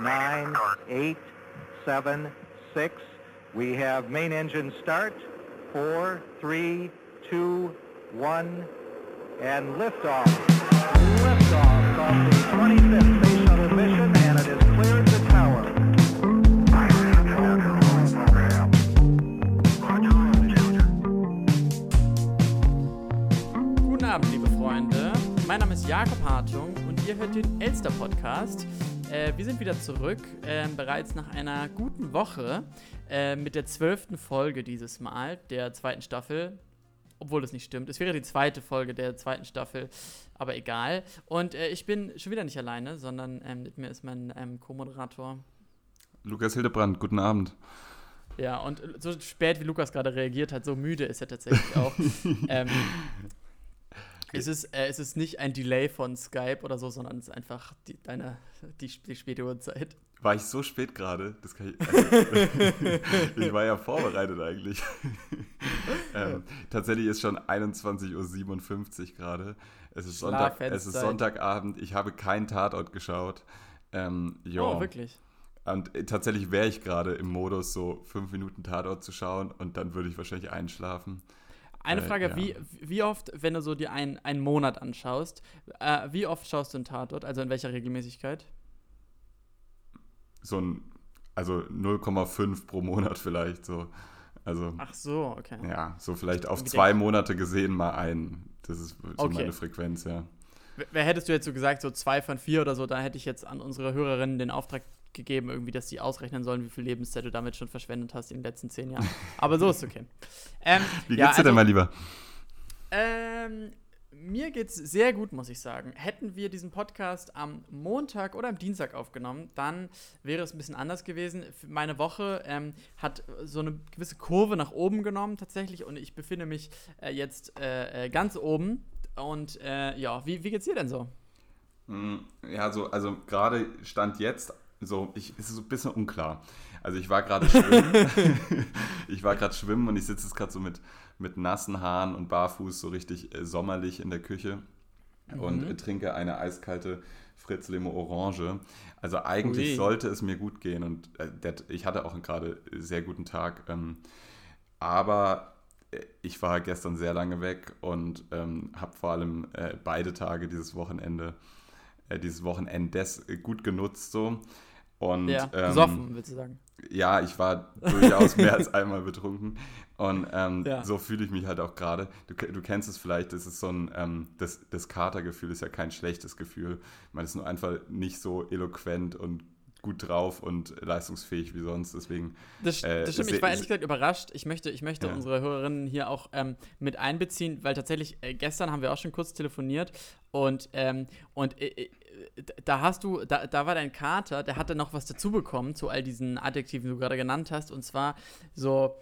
nine, eight, seven, six. We have main engine start. Four, three, two, one, and liftoff. Liftoff of the 25th Space Shuttle mission, and it has cleared the tower. Guten Abend, liebe Freunde. Mein Name ist Jakob Hartung und ihr hört den Elster Podcast. Äh, wir sind wieder zurück, äh, bereits nach einer guten Woche äh, mit der zwölften Folge dieses Mal der zweiten Staffel. Obwohl das nicht stimmt. Es wäre die zweite Folge der zweiten Staffel, aber egal. Und äh, ich bin schon wieder nicht alleine, sondern ähm, mit mir ist mein ähm, Co-Moderator. Lukas Hildebrand, guten Abend. Ja, und so spät wie Lukas gerade reagiert hat, so müde ist er tatsächlich auch. ähm, es ist, äh, es ist nicht ein Delay von Skype oder so, sondern es ist einfach die, deine, die, die späte Uhrzeit. War ich so spät gerade? Das kann ich, also, ich war ja vorbereitet eigentlich. ähm, tatsächlich ist schon 21.57 Uhr gerade. Es, ist Sonntag, es ist Sonntagabend. Ich habe keinen Tatort geschaut. Ähm, oh, wirklich? Und äh, tatsächlich wäre ich gerade im Modus, so fünf Minuten Tatort zu schauen und dann würde ich wahrscheinlich einschlafen. Eine äh, Frage, ja. wie, wie oft, wenn du so dir einen, einen Monat anschaust, äh, wie oft schaust du einen Tatort? Also in welcher Regelmäßigkeit? So ein, also 0,5 pro Monat vielleicht so. Also, Ach so, okay. Ja, so vielleicht auf zwei Monate gesehen mal ein. Das ist so okay. meine Frequenz, ja. Wer hättest du jetzt so gesagt, so zwei von vier oder so, da hätte ich jetzt an unsere Hörerinnen den Auftrag gegeben, irgendwie, dass sie ausrechnen sollen, wie viel Lebenszeit du damit schon verschwendet hast in den letzten zehn Jahren. Aber so ist okay. Ähm, wie geht's ja, also, dir denn mal lieber? Ähm, mir geht's sehr gut, muss ich sagen. Hätten wir diesen Podcast am Montag oder am Dienstag aufgenommen, dann wäre es ein bisschen anders gewesen. Meine Woche ähm, hat so eine gewisse Kurve nach oben genommen tatsächlich und ich befinde mich äh, jetzt äh, äh ganz oben. Und äh, ja, wie, wie geht's dir denn so? Hm, ja, so, also gerade stand jetzt so, ich, es ist so ein bisschen unklar. Also ich war gerade schwimmen. ich war gerade schwimmen und ich sitze jetzt gerade so mit, mit nassen Haaren und barfuß so richtig äh, sommerlich in der Küche mhm. und äh, trinke eine eiskalte Fritz Limo Orange. Also eigentlich Ui. sollte es mir gut gehen und äh, der, ich hatte auch gerade sehr guten Tag. Ähm, aber äh, ich war gestern sehr lange weg und ähm, habe vor allem äh, beide Tage dieses Wochenende, äh, dieses Wochenendes gut genutzt so. Und, ja, ähm, besoffen, willst du sagen. Ja, ich war durchaus mehr als einmal betrunken. Und ähm, ja. so fühle ich mich halt auch gerade. Du, du, kennst es vielleicht, das ist so ein, ähm, das, das Katergefühl ist ja kein schlechtes Gefühl. Man ist nur einfach nicht so eloquent und gut drauf und leistungsfähig wie sonst. Deswegen. Das, äh, das stimmt, ich war ehrlich gesagt überrascht. Ich möchte, ich möchte ja. unsere Hörerinnen hier auch ähm, mit einbeziehen, weil tatsächlich äh, gestern haben wir auch schon kurz telefoniert und, ähm, und äh, äh da hast du, da, da war dein Kater, der hatte noch was dazu bekommen zu all diesen Adjektiven, die du gerade genannt hast. Und zwar so,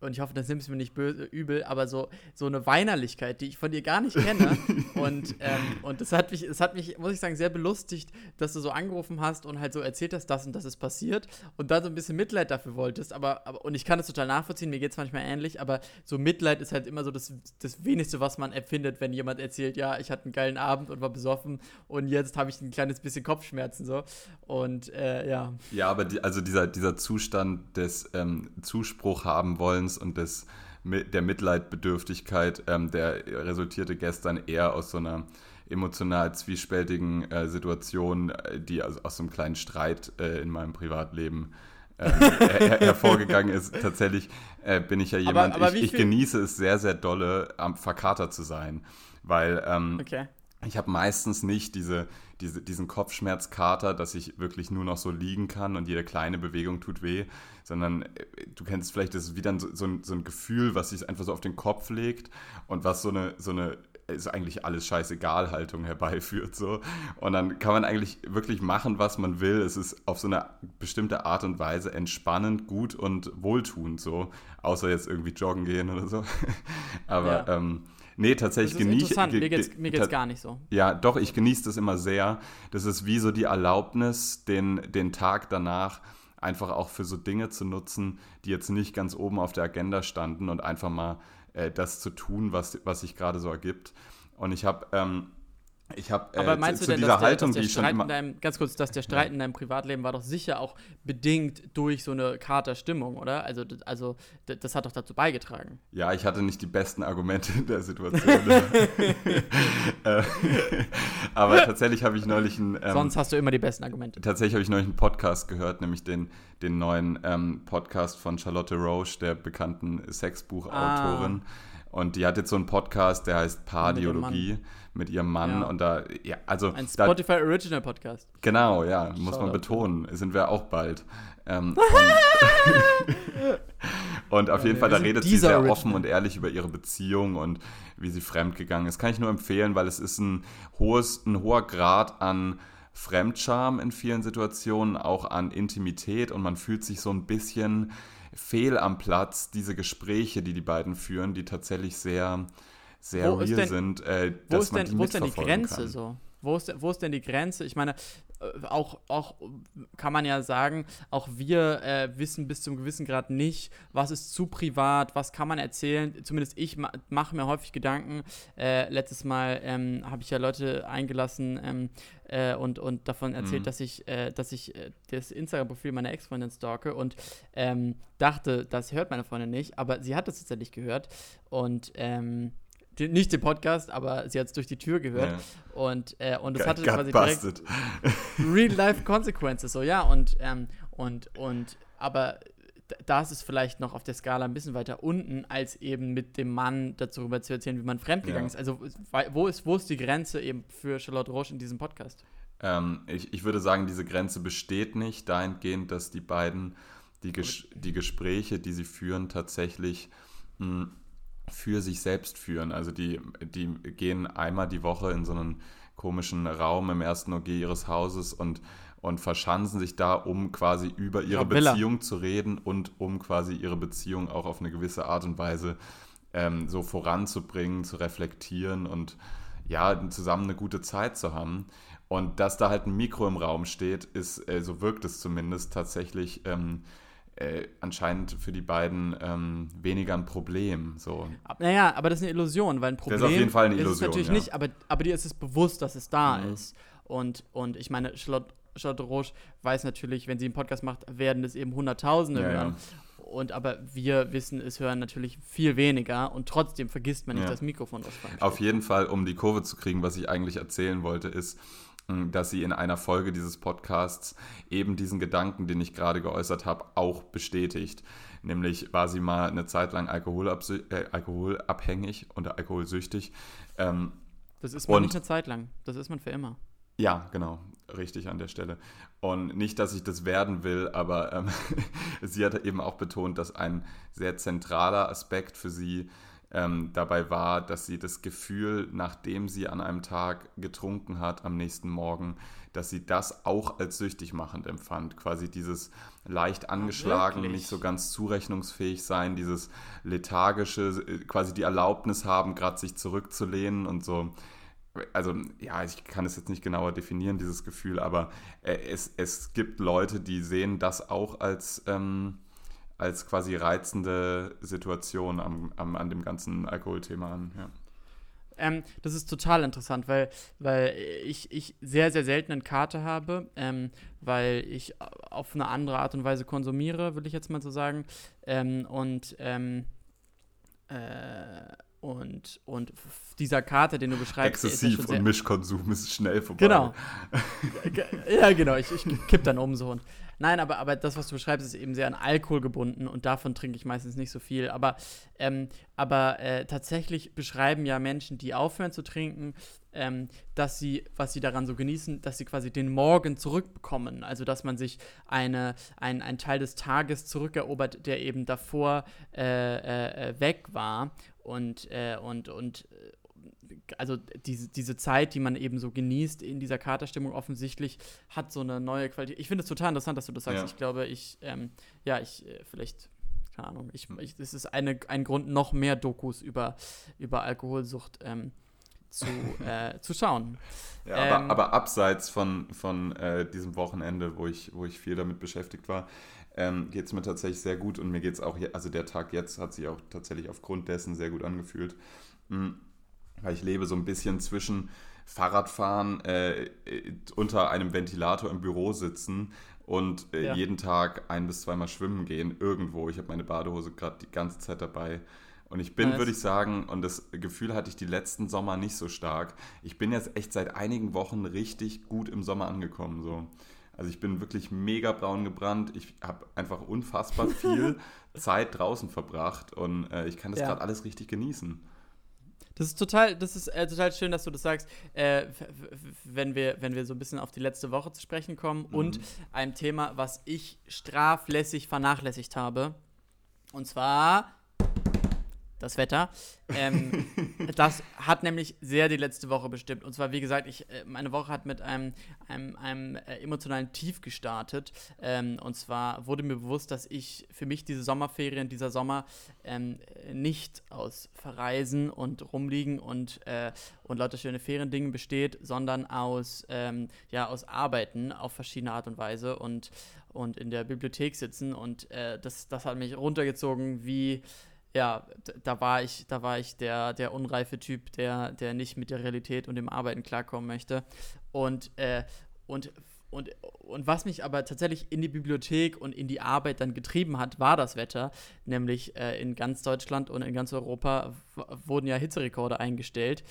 und ich hoffe, das nimmst du mir nicht böse, übel, aber so, so eine Weinerlichkeit, die ich von dir gar nicht kenne. und ähm, und das hat mich, es hat mich, muss ich sagen, sehr belustigt, dass du so angerufen hast und halt so erzählt hast, das und das ist passiert und dann so ein bisschen Mitleid dafür wolltest. Aber, aber und ich kann das total nachvollziehen, mir geht es manchmal ähnlich, aber so Mitleid ist halt immer so das, das wenigste, was man empfindet, wenn jemand erzählt, ja, ich hatte einen geilen Abend und war besoffen und jetzt habe ich ein kleines bisschen Kopfschmerzen so. Und äh, ja. Ja, aber die, also dieser, dieser Zustand des ähm, Zuspruch haben wollen, Ignoranz und des, der Mitleidbedürftigkeit, ähm, der resultierte gestern eher aus so einer emotional zwiespältigen äh, Situation, äh, die aus, aus so einem kleinen Streit äh, in meinem Privatleben äh, her hervorgegangen ist. Tatsächlich äh, bin ich ja jemand, aber, aber ich, ich genieße es sehr, sehr dolle, am verkatert zu sein, weil ähm, okay. ich habe meistens nicht diese diese, diesen Kopfschmerzkater, dass ich wirklich nur noch so liegen kann und jede kleine Bewegung tut weh, sondern äh, du kennst vielleicht, das ist wieder so, so, ein, so ein Gefühl, was sich einfach so auf den Kopf legt und was so eine, so eine ist eigentlich alles scheißegal Haltung herbeiführt so und dann kann man eigentlich wirklich machen, was man will. Es ist auf so eine bestimmte Art und Weise entspannend, gut und wohltuend so, außer jetzt irgendwie joggen gehen oder so. Aber ja. ähm, Nee, tatsächlich genieße ich. Interessant, mir geht's, mir geht's gar nicht so. Ja, doch, ich genieße das immer sehr. Das ist wie so die Erlaubnis, den, den Tag danach einfach auch für so Dinge zu nutzen, die jetzt nicht ganz oben auf der Agenda standen und einfach mal äh, das zu tun, was, was sich gerade so ergibt. Und ich habe ähm, Ich habe äh, Aber meinst zu, du denn, dieser dass der, Haltung, dass der die Streit in deinem, ganz kurz, dass der Streit ja. in deinem Privatleben war doch sicher auch bedingt durch so eine Katerstimmung, oder? Also, also das hat doch dazu beigetragen. Ja, ich hatte nicht die besten Argumente in der Situation. Äh, aber tatsächlich habe ich neulich einen. Ähm, Sonst hast du immer die besten Argumente. Tatsächlich habe ich neulich einen Podcast gehört, nämlich den, den neuen ähm, Podcast von Charlotte Roche, der bekannten Sexbuchautorin. Ah. Und die hat jetzt so einen Podcast, der heißt Pardiologie mit ihrem Mann. Ja. Und da, ja, also. Ein Spotify da, Original Podcast. Genau, ja, muss Schau man betonen. Sind wir auch bald. Ähm, und, und, auf jeden Fall, da redet sie sehr Original. offen und ehrlich über ihre Beziehung und wie sie fremdgegangen ist. Kann ich nur empfehlen, weil es ist ein hohes, ein hoher Grad an Fremdscham in vielen Situationen, auch an Intimität und man fühlt sich so ein bisschen fehl am Platz, diese Gespräche, die die beiden führen, die tatsächlich sehr, sehr wo real denn, sind, äh, dass man denn, die Wo ist denn die Grenze kann. so? Wo ist, wo ist denn die Grenze? Ich meine, äh, auch, auch kann man ja sagen, auch wir äh, wissen bis zum gewissen Grad nicht, was ist zu privat, was kann man erzählen. Zumindest ich ma mache mir häufig Gedanken. Äh, letztes Mal ähm, habe ich ja Leute eingelassen ähm, äh, und, und davon erzählt, mhm. dass ich, äh, dass ich äh, das Instagram-Profil meiner Ex-Freundin stalke und ähm, dachte, das hört meine Freundin nicht, aber sie hat es tatsächlich gehört. Und ähm, nicht den Podcast, aber sie hat es durch die Tür gehört. Ja. Und, äh, und das hatte quasi direkt Real-Life Consequences. So, ja, und, ähm, und, und, aber da ist es vielleicht noch auf der Skala ein bisschen weiter unten, als eben mit dem Mann darüber zu erzählen, wie man fremdgegangen ja. ist. Also, wo ist, wo ist die Grenze eben für Charlotte Roche in diesem Podcast? Ähm, ich, ich würde sagen, diese Grenze besteht nicht dahingehend, dass die beiden die, Ges die Gespräche, die sie führen, tatsächlich mh, hm, für sich selbst führen. Also die, die gehen einmal die Woche in so einen komischen Raum im ersten OG ihres Hauses und, und verschanzen sich da, um quasi über ihre Beziehung zu reden und um quasi ihre Beziehung auch auf eine gewisse Art und Weise ähm, so voranzubringen, zu reflektieren und ja, zusammen eine gute Zeit zu haben. Und dass da halt ein Mikro im Raum steht, ist, äh, so wirkt es zumindest tatsächlich ähm, äh, anscheinend für die beiden ähm, weniger ein Problem. So. Naja, aber das ist eine Illusion, weil ein Problem das ist auf jeden Fall eine Illusion, ist es natürlich ja. nicht, aber, aber dir ist es bewusst, dass es da mhm. ist. Und, und ich meine, Charlotte, Charlotte Roche weiß natürlich, wenn sie einen Podcast macht, werden es eben Hunderttausende ja, hören. Ja. Und aber wir wissen, es hören natürlich viel weniger und trotzdem vergisst man nicht ja. das Mikrofon ausfallen. Auf jeden Fall, um die Kurve zu kriegen, was ich eigentlich erzählen wollte, ist, dass sie in einer Folge dieses Podcasts eben diesen Gedanken, den ich gerade geäußert habe, auch bestätigt. Nämlich war sie mal eine Zeit lang äh, alkoholabhängig und alkoholsüchtig. Ähm, das ist man und, nicht eine Zeit lang, das ist man für immer. Ja, genau, richtig an der Stelle. Und nicht, dass ich das werden will, aber ähm, sie hat eben auch betont, dass ein sehr zentraler Aspekt für sie ähm, dabei war, dass sie das Gefühl, nachdem sie an einem Tag getrunken hat, am nächsten Morgen, dass sie das auch als süchtig machend empfand. Quasi dieses leicht angeschlagen, Ach, nicht so ganz zurechnungsfähig sein, dieses lethargische, äh, quasi die Erlaubnis haben, gerade sich zurückzulehnen und so. Also ja, ich kann es jetzt nicht genauer definieren, dieses Gefühl, aber äh, es, es gibt Leute, die sehen das auch als... Ähm, als quasi reizende Situation am, am, an dem ganzen Alkoholthema an. Ja. Ähm, das ist total interessant, weil, weil ich, ich sehr, sehr selten eine Karte habe, ähm, weil ich auf eine andere Art und Weise konsumiere, will ich jetzt mal so sagen. Ähm, und ähm, äh, und, und dieser Karte, den du beschreibst. Exzessiv ja und Mischkonsum ist schnell vorbei. Genau. ja, genau. Ich, ich kipp dann um so. Und, nein, aber, aber das, was du beschreibst, ist eben sehr an Alkohol gebunden und davon trinke ich meistens nicht so viel. Aber, ähm, aber äh, tatsächlich beschreiben ja Menschen, die aufhören zu trinken, ähm, dass sie, was sie daran so genießen, dass sie quasi den Morgen zurückbekommen. Also, dass man sich eine, ein, ein Teil des Tages zurückerobert, der eben davor äh, äh, äh weg war und, äh, und, und äh, also diese, diese Zeit, die man eben so genießt in dieser Katerstimmung offensichtlich, hat so eine neue Qualität. Ich finde es total interessant, dass du das sagst. Ja. Ich glaube, ich, ähm, ja, ich, äh, vielleicht, keine Ahnung, ich, ich, das ist eine, ein Grund, noch mehr Dokus über, über Alkoholsucht ähm, zu, äh, zu schauen. Ja, aber, ähm, aber, abseits von, von äh, diesem Wochenende, wo ich, wo ich viel damit beschäftigt war, ähm, geht es mir tatsächlich sehr gut und mir geht es auch, also der Tag jetzt hat sich auch tatsächlich aufgrund dessen sehr gut angefühlt, mhm. weil ich lebe so ein bisschen zwischen Fahrradfahren, äh, unter einem Ventilator im Büro sitzen und äh, ja. jeden Tag ein bis zweimal schwimmen gehen, irgendwo. Ich habe meine Badehose gerade die ganze Zeit dabei. Und ich bin, nice. würde ich sagen, und das Gefühl hatte ich die letzten Sommer nicht so stark. Ich bin jetzt echt seit einigen Wochen richtig gut im Sommer angekommen. So. Also ich bin wirklich mega braun gebrannt. Ich habe einfach unfassbar viel Zeit draußen verbracht und äh, ich kann das ja. gerade alles richtig genießen. Das ist total, das ist äh, total schön, dass du das sagst, äh, wenn, wir, wenn wir so ein bisschen auf die letzte Woche zu sprechen kommen mhm. und ein Thema, was ich straflässig vernachlässigt habe. Und zwar das Wetter. Ähm, das hat nämlich sehr die letzte Woche bestimmt. Und zwar, wie gesagt, ich, äh, meine Woche hat mit einem, einem, einem äh, emotionalen Tief gestartet. Ähm, und zwar wurde mir bewusst, dass ich für mich diese Sommerferien, dieser Sommer ähm, nicht aus Verreisen und Rumliegen und, äh, und lauter schöne Feriendingen besteht, sondern aus, ähm, ja, aus Arbeiten auf verschiedene Art und Weise und, und in der Bibliothek sitzen. Und äh, das, das hat mich runtergezogen wie ja, da war ich, da war ich der, der unreife Typ, der, der nicht mit der Realität und dem Arbeiten klarkommen möchte. Und, äh, und, und, und was mich aber tatsächlich in die Bibliothek und in die Arbeit dann getrieben hat, war das Wetter. Nämlich äh, in ganz Deutschland und in ganz Europa wurden ja Hitzerekorde eingestellt.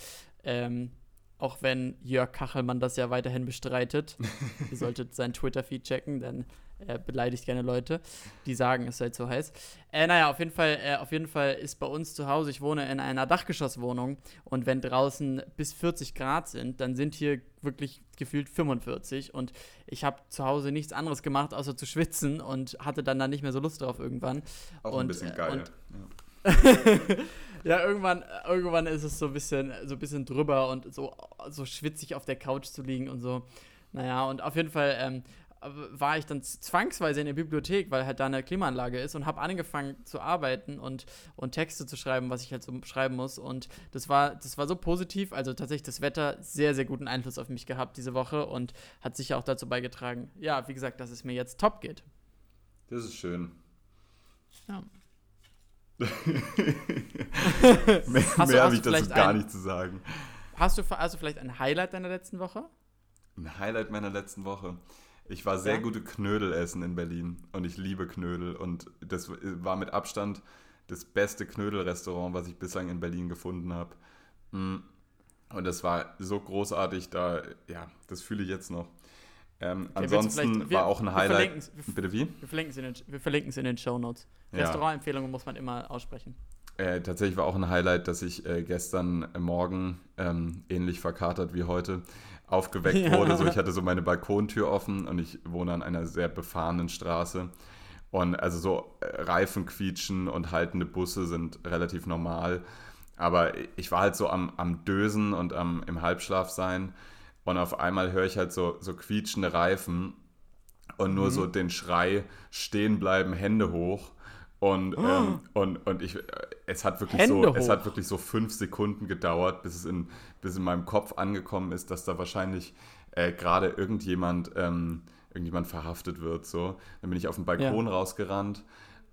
Ähm, auch wenn Jörg Kachelmann das ja weiterhin bestreitet. Ihr solltet seinen Twitter-Feed checken, denn er beleidigt gerne Leute, die sagen, es sei zu heiß. Äh, naja, auf jeden, Fall, äh, auf jeden Fall ist bei uns zu Hause, ich wohne in einer Dachgeschosswohnung und wenn draußen bis 40 Grad sind, dann sind hier wirklich gefühlt 45 und ich habe zu Hause nichts anderes gemacht, außer zu schwitzen und hatte dann da nicht mehr so Lust drauf irgendwann. Auch und, ein bisschen geil. Und, ja. ja, irgendwann, irgendwann ist es so ein bisschen, so ein bisschen drüber und so, so schwitzig auf der Couch zu liegen und so. Naja, und auf jeden Fall ähm, war ich dann zwangsweise in der Bibliothek, weil halt da eine Klimaanlage ist und habe angefangen zu arbeiten und, und Texte zu schreiben, was ich halt so schreiben muss. Und das war, das war so positiv. Also tatsächlich das Wetter sehr, sehr guten Einfluss auf mich gehabt diese Woche und hat sicher auch dazu beigetragen, ja, wie gesagt, dass es mir jetzt top geht. Das ist schön. Ja. mehr mehr habe ich dazu gar ein, nicht zu sagen. Hast du also vielleicht ein Highlight deiner letzten Woche? Ein Highlight meiner letzten Woche. Ich war sehr ja? gute Knödel essen in Berlin und ich liebe Knödel und das war mit Abstand das beste Knödelrestaurant, was ich bislang in Berlin gefunden habe. Mm. Und das war so großartig, da, ja, das fühle ich jetzt noch. Ähm, okay, ansonsten wir, war auch ein Highlight. Wir Bitte wie? Wir verlinken es in den, wir verlinken es in den Show Notes. Ja. Restaurantempfehlungen muss man immer aussprechen. Äh, tatsächlich war auch ein Highlight, dass ich äh, gestern Morgen ähm, ähnlich verkatert wie heute aufgeweckt ja. wurde. So, ich hatte so meine Balkontür offen und ich wohne an einer sehr befahrenen Straße. Und also so äh, Reifen quietschen und haltende Busse sind relativ normal. Aber ich war halt so am, am Dösen und am, im Halbschlaf sein. Und auf einmal höre ich halt so, so quietschende Reifen und nur mhm. so den Schrei stehen bleiben, Hände hoch. Und, oh. ähm, und, und ich, äh, es hat wirklich Hände so, hoch. es hat wirklich so fünf Sekunden gedauert, bis es in, bis in meinem Kopf angekommen ist, dass da wahrscheinlich äh, gerade irgendjemand, ähm, irgendjemand verhaftet wird. So. Dann bin ich auf den Balkon ja. rausgerannt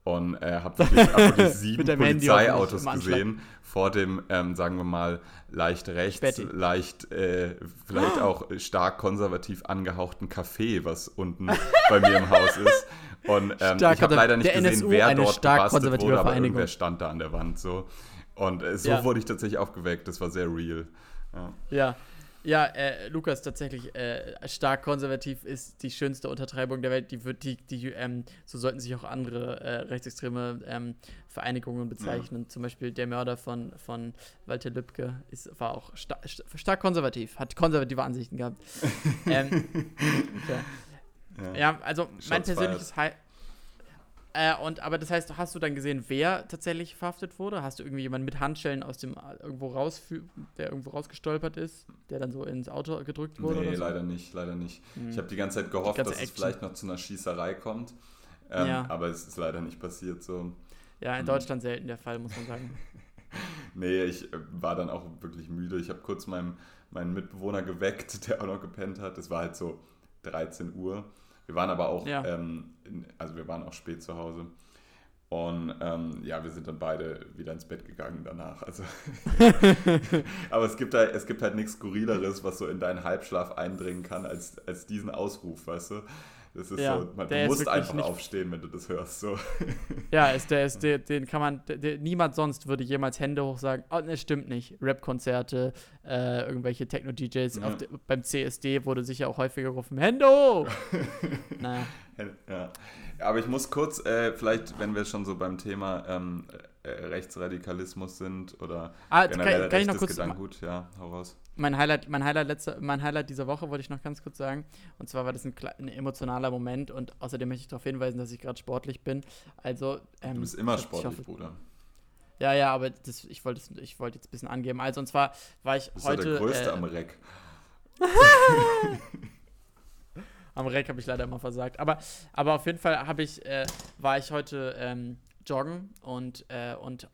und äh, habe wirklich, hab wirklich sieben Polizeiautos gesehen vor dem, ähm, sagen wir mal, leicht rechts, Betty. leicht, äh, vielleicht auch stark konservativ angehauchten Café, was unten bei mir im Haus ist. Und ähm, ich habe leider nicht gesehen, NSU, wer dort gebastelt wurde, aber irgendwer stand da an der Wand so. Und äh, so ja. wurde ich tatsächlich aufgeweckt. Das war sehr real. Ja. ja. Ja, äh, Lukas, tatsächlich äh, stark konservativ ist die schönste Untertreibung der Welt. Die wird, die, die, ähm, so sollten sich auch andere äh, rechtsextreme ähm, Vereinigungen bezeichnen. Ja. Zum Beispiel der Mörder von, von Walter Lübcke ist, war auch sta stark konservativ, hat konservative Ansichten gehabt. ähm, okay. ja. ja. also mein persönliches Highlight. Äh, und, aber das heißt, hast du dann gesehen, wer tatsächlich verhaftet wurde? Hast du irgendwie jemanden mit Handschellen aus dem irgendwo raus, der irgendwo rausgestolpert ist, der dann so ins Auto gedrückt wurde? Nee, so? leider nicht, leider nicht. Hm. Ich habe die ganze Zeit gehofft, dass Action. es vielleicht noch zu einer Schießerei kommt. Ähm, ja. Aber es ist leider nicht passiert so. Ja, in hm. Deutschland selten der Fall, muss man sagen. nee, ich äh, war dann auch wirklich müde. Ich habe kurz meinen, meinen Mitbewohner geweckt, der auch noch gepennt hat. Es war halt so 13 Uhr. Wir waren aber auch, ja. ähm, also wir waren auch spät zu Hause. Und ähm, ja, wir sind dann beide wieder ins Bett gegangen danach. Also Aber es gibt, halt, es gibt halt nichts Skurrileres, was so in deinen Halbschlaf eindringen kann, als, als diesen Ausruf, weißt du? Das ist ja, so, man, du musst einfach aufstehen, wenn du das hörst. So. Ja, ist der, ist der, den kann man, der, niemand sonst würde jemals Hände hoch sagen, oh, ne, stimmt nicht. Rap-Konzerte, äh, irgendwelche Techno-DJs. Ja. Beim CSD wurde sicher auch häufiger gerufen, Hände hoch! naja. Ja. Aber ich muss kurz, äh, vielleicht, wenn wir schon so beim Thema ähm, äh, Rechtsradikalismus sind oder ah, generell kann, kann ich noch kurz Gedankengut, ja, hau raus. Mein Highlight, mein, Highlight letzte, mein Highlight dieser Woche wollte ich noch ganz kurz sagen. Und zwar war das ein, ein emotionaler Moment und außerdem möchte ich darauf hinweisen, dass ich gerade sportlich bin. Also, ähm, du bist immer sportlich, hoffe, Bruder. Ja, ja, aber das, ich wollte wollt jetzt ein bisschen angeben. Also, und zwar war ich bist heute. Du der Größte äh, am Reck. am Reck habe ich leider immer versagt. Aber, aber auf jeden Fall ich, äh, war ich heute ähm, joggen und, äh, und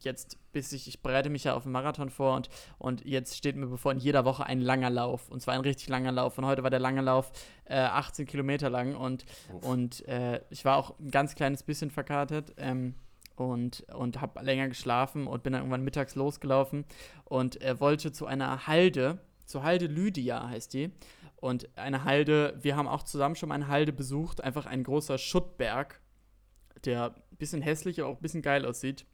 jetzt bis ich, ich bereite mich ja auf den Marathon vor und, und jetzt steht mir bevor in jeder Woche ein langer Lauf und zwar ein richtig langer Lauf und heute war der lange Lauf äh, 18 Kilometer lang und, und äh, ich war auch ein ganz kleines bisschen verkartet ähm, und, und habe länger geschlafen und bin dann irgendwann mittags losgelaufen und äh, wollte zu einer Halde, zur Halde Lydia heißt die und eine Halde, wir haben auch zusammen schon mal eine Halde besucht, einfach ein großer Schuttberg, der ein bisschen hässlich, aber auch ein bisschen geil aussieht.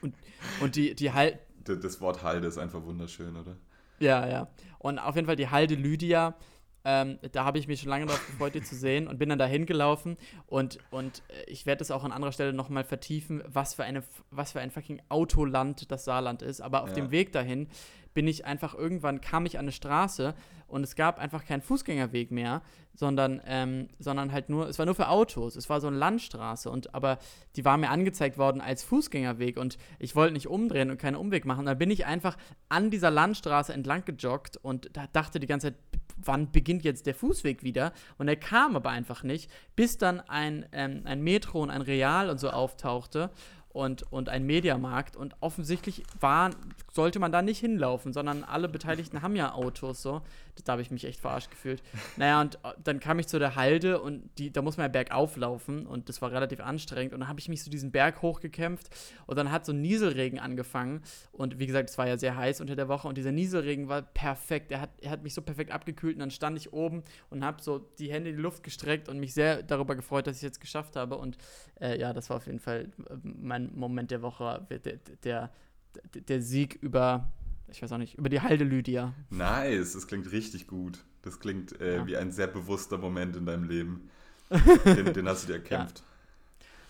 Und, und die, die Halde. Das Wort Halde ist einfach wunderschön, oder? Ja, ja. Und auf jeden Fall die Halde Lydia, ähm, da habe ich mich schon lange darauf gefreut, die zu sehen und bin dann da hingelaufen und, und äh, ich werde es auch an anderer Stelle nochmal vertiefen, was für, eine, was für ein fucking Autoland das Saarland ist. Aber auf ja. dem Weg dahin bin ich einfach irgendwann, kam ich an eine Straße und es gab einfach keinen Fußgängerweg mehr, sondern, ähm, sondern halt nur, es war nur für Autos, es war so eine Landstraße und aber die war mir angezeigt worden als Fußgängerweg und ich wollte nicht umdrehen und keinen Umweg machen. Da bin ich einfach an dieser Landstraße entlang gejoggt und da dachte die ganze Zeit, wann beginnt jetzt der Fußweg wieder? Und er kam aber einfach nicht, bis dann ein, ähm, ein Metro und ein Real und so auftauchte und, und ein Mediamarkt. Und offensichtlich war, sollte man da nicht hinlaufen, sondern alle Beteiligten haben ja Autos. So. Da habe ich mich echt verarscht gefühlt. Naja, und äh, dann kam ich zu der Halde und die, da muss man ja bergauf laufen und das war relativ anstrengend. Und dann habe ich mich zu diesem Berg hochgekämpft und dann hat so ein Nieselregen angefangen. Und wie gesagt, es war ja sehr heiß unter der Woche und dieser Nieselregen war perfekt. Er hat, er hat mich so perfekt abgekühlt und dann stand ich oben und habe so die Hände in die Luft gestreckt und mich sehr darüber gefreut, dass ich es jetzt geschafft habe. Und äh, ja, das war auf jeden Fall äh, mein Moment der Woche, der, der, der Sieg über ich weiß auch nicht, über die Halde Lydia. Nice, das klingt richtig gut. Das klingt äh, ja. wie ein sehr bewusster Moment in deinem Leben. den, den hast du dir erkämpft.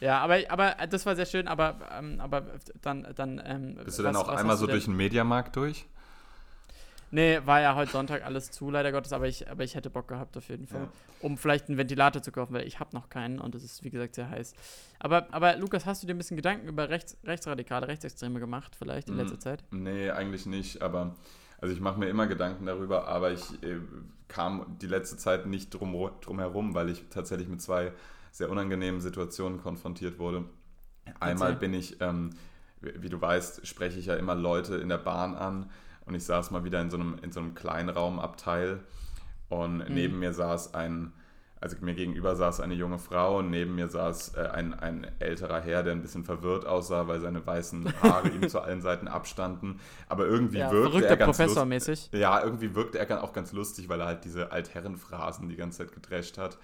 Ja. ja, aber, aber das war sehr schön, aber, ähm, aber dann. dann ähm, Bist du dann auch einmal so durch den Mediamarkt durch? Nee, war ja heute Sonntag alles zu, leider Gottes, aber ich, aber ich hätte Bock gehabt auf jeden Fall. Ja. Um vielleicht einen Ventilator zu kaufen, weil ich habe noch keinen und es ist, wie gesagt, sehr heiß. Aber, aber Lukas, hast du dir ein bisschen Gedanken über Rechts, Rechtsradikale, Rechtsextreme gemacht, vielleicht in letzter hm, Zeit? Nee, eigentlich nicht, aber also ich mache mir immer Gedanken darüber, aber ich äh, kam die letzte Zeit nicht drum, drum herum, weil ich tatsächlich mit zwei sehr unangenehmen Situationen konfrontiert wurde. Einmal bin ich, ähm, wie du weißt, spreche ich ja immer Leute in der Bahn an, und ich saß mal wieder in so einem, in so einem Kleinraumabteil und mhm. neben mir saß ein, also mir gegenüber saß eine junge Frau und neben mir saß äh, ein, ein älterer Herr, der ein bisschen verwirrt aussah, weil seine weißen Haare ihm zu allen Seiten abstanden. Aber irgendwie ja, wirkte er ganz Professormäßig. Ja, irgendwie wirkte er auch ganz lustig, weil er halt diese Altherrenphrasen die ganze Zeit gedrescht hat.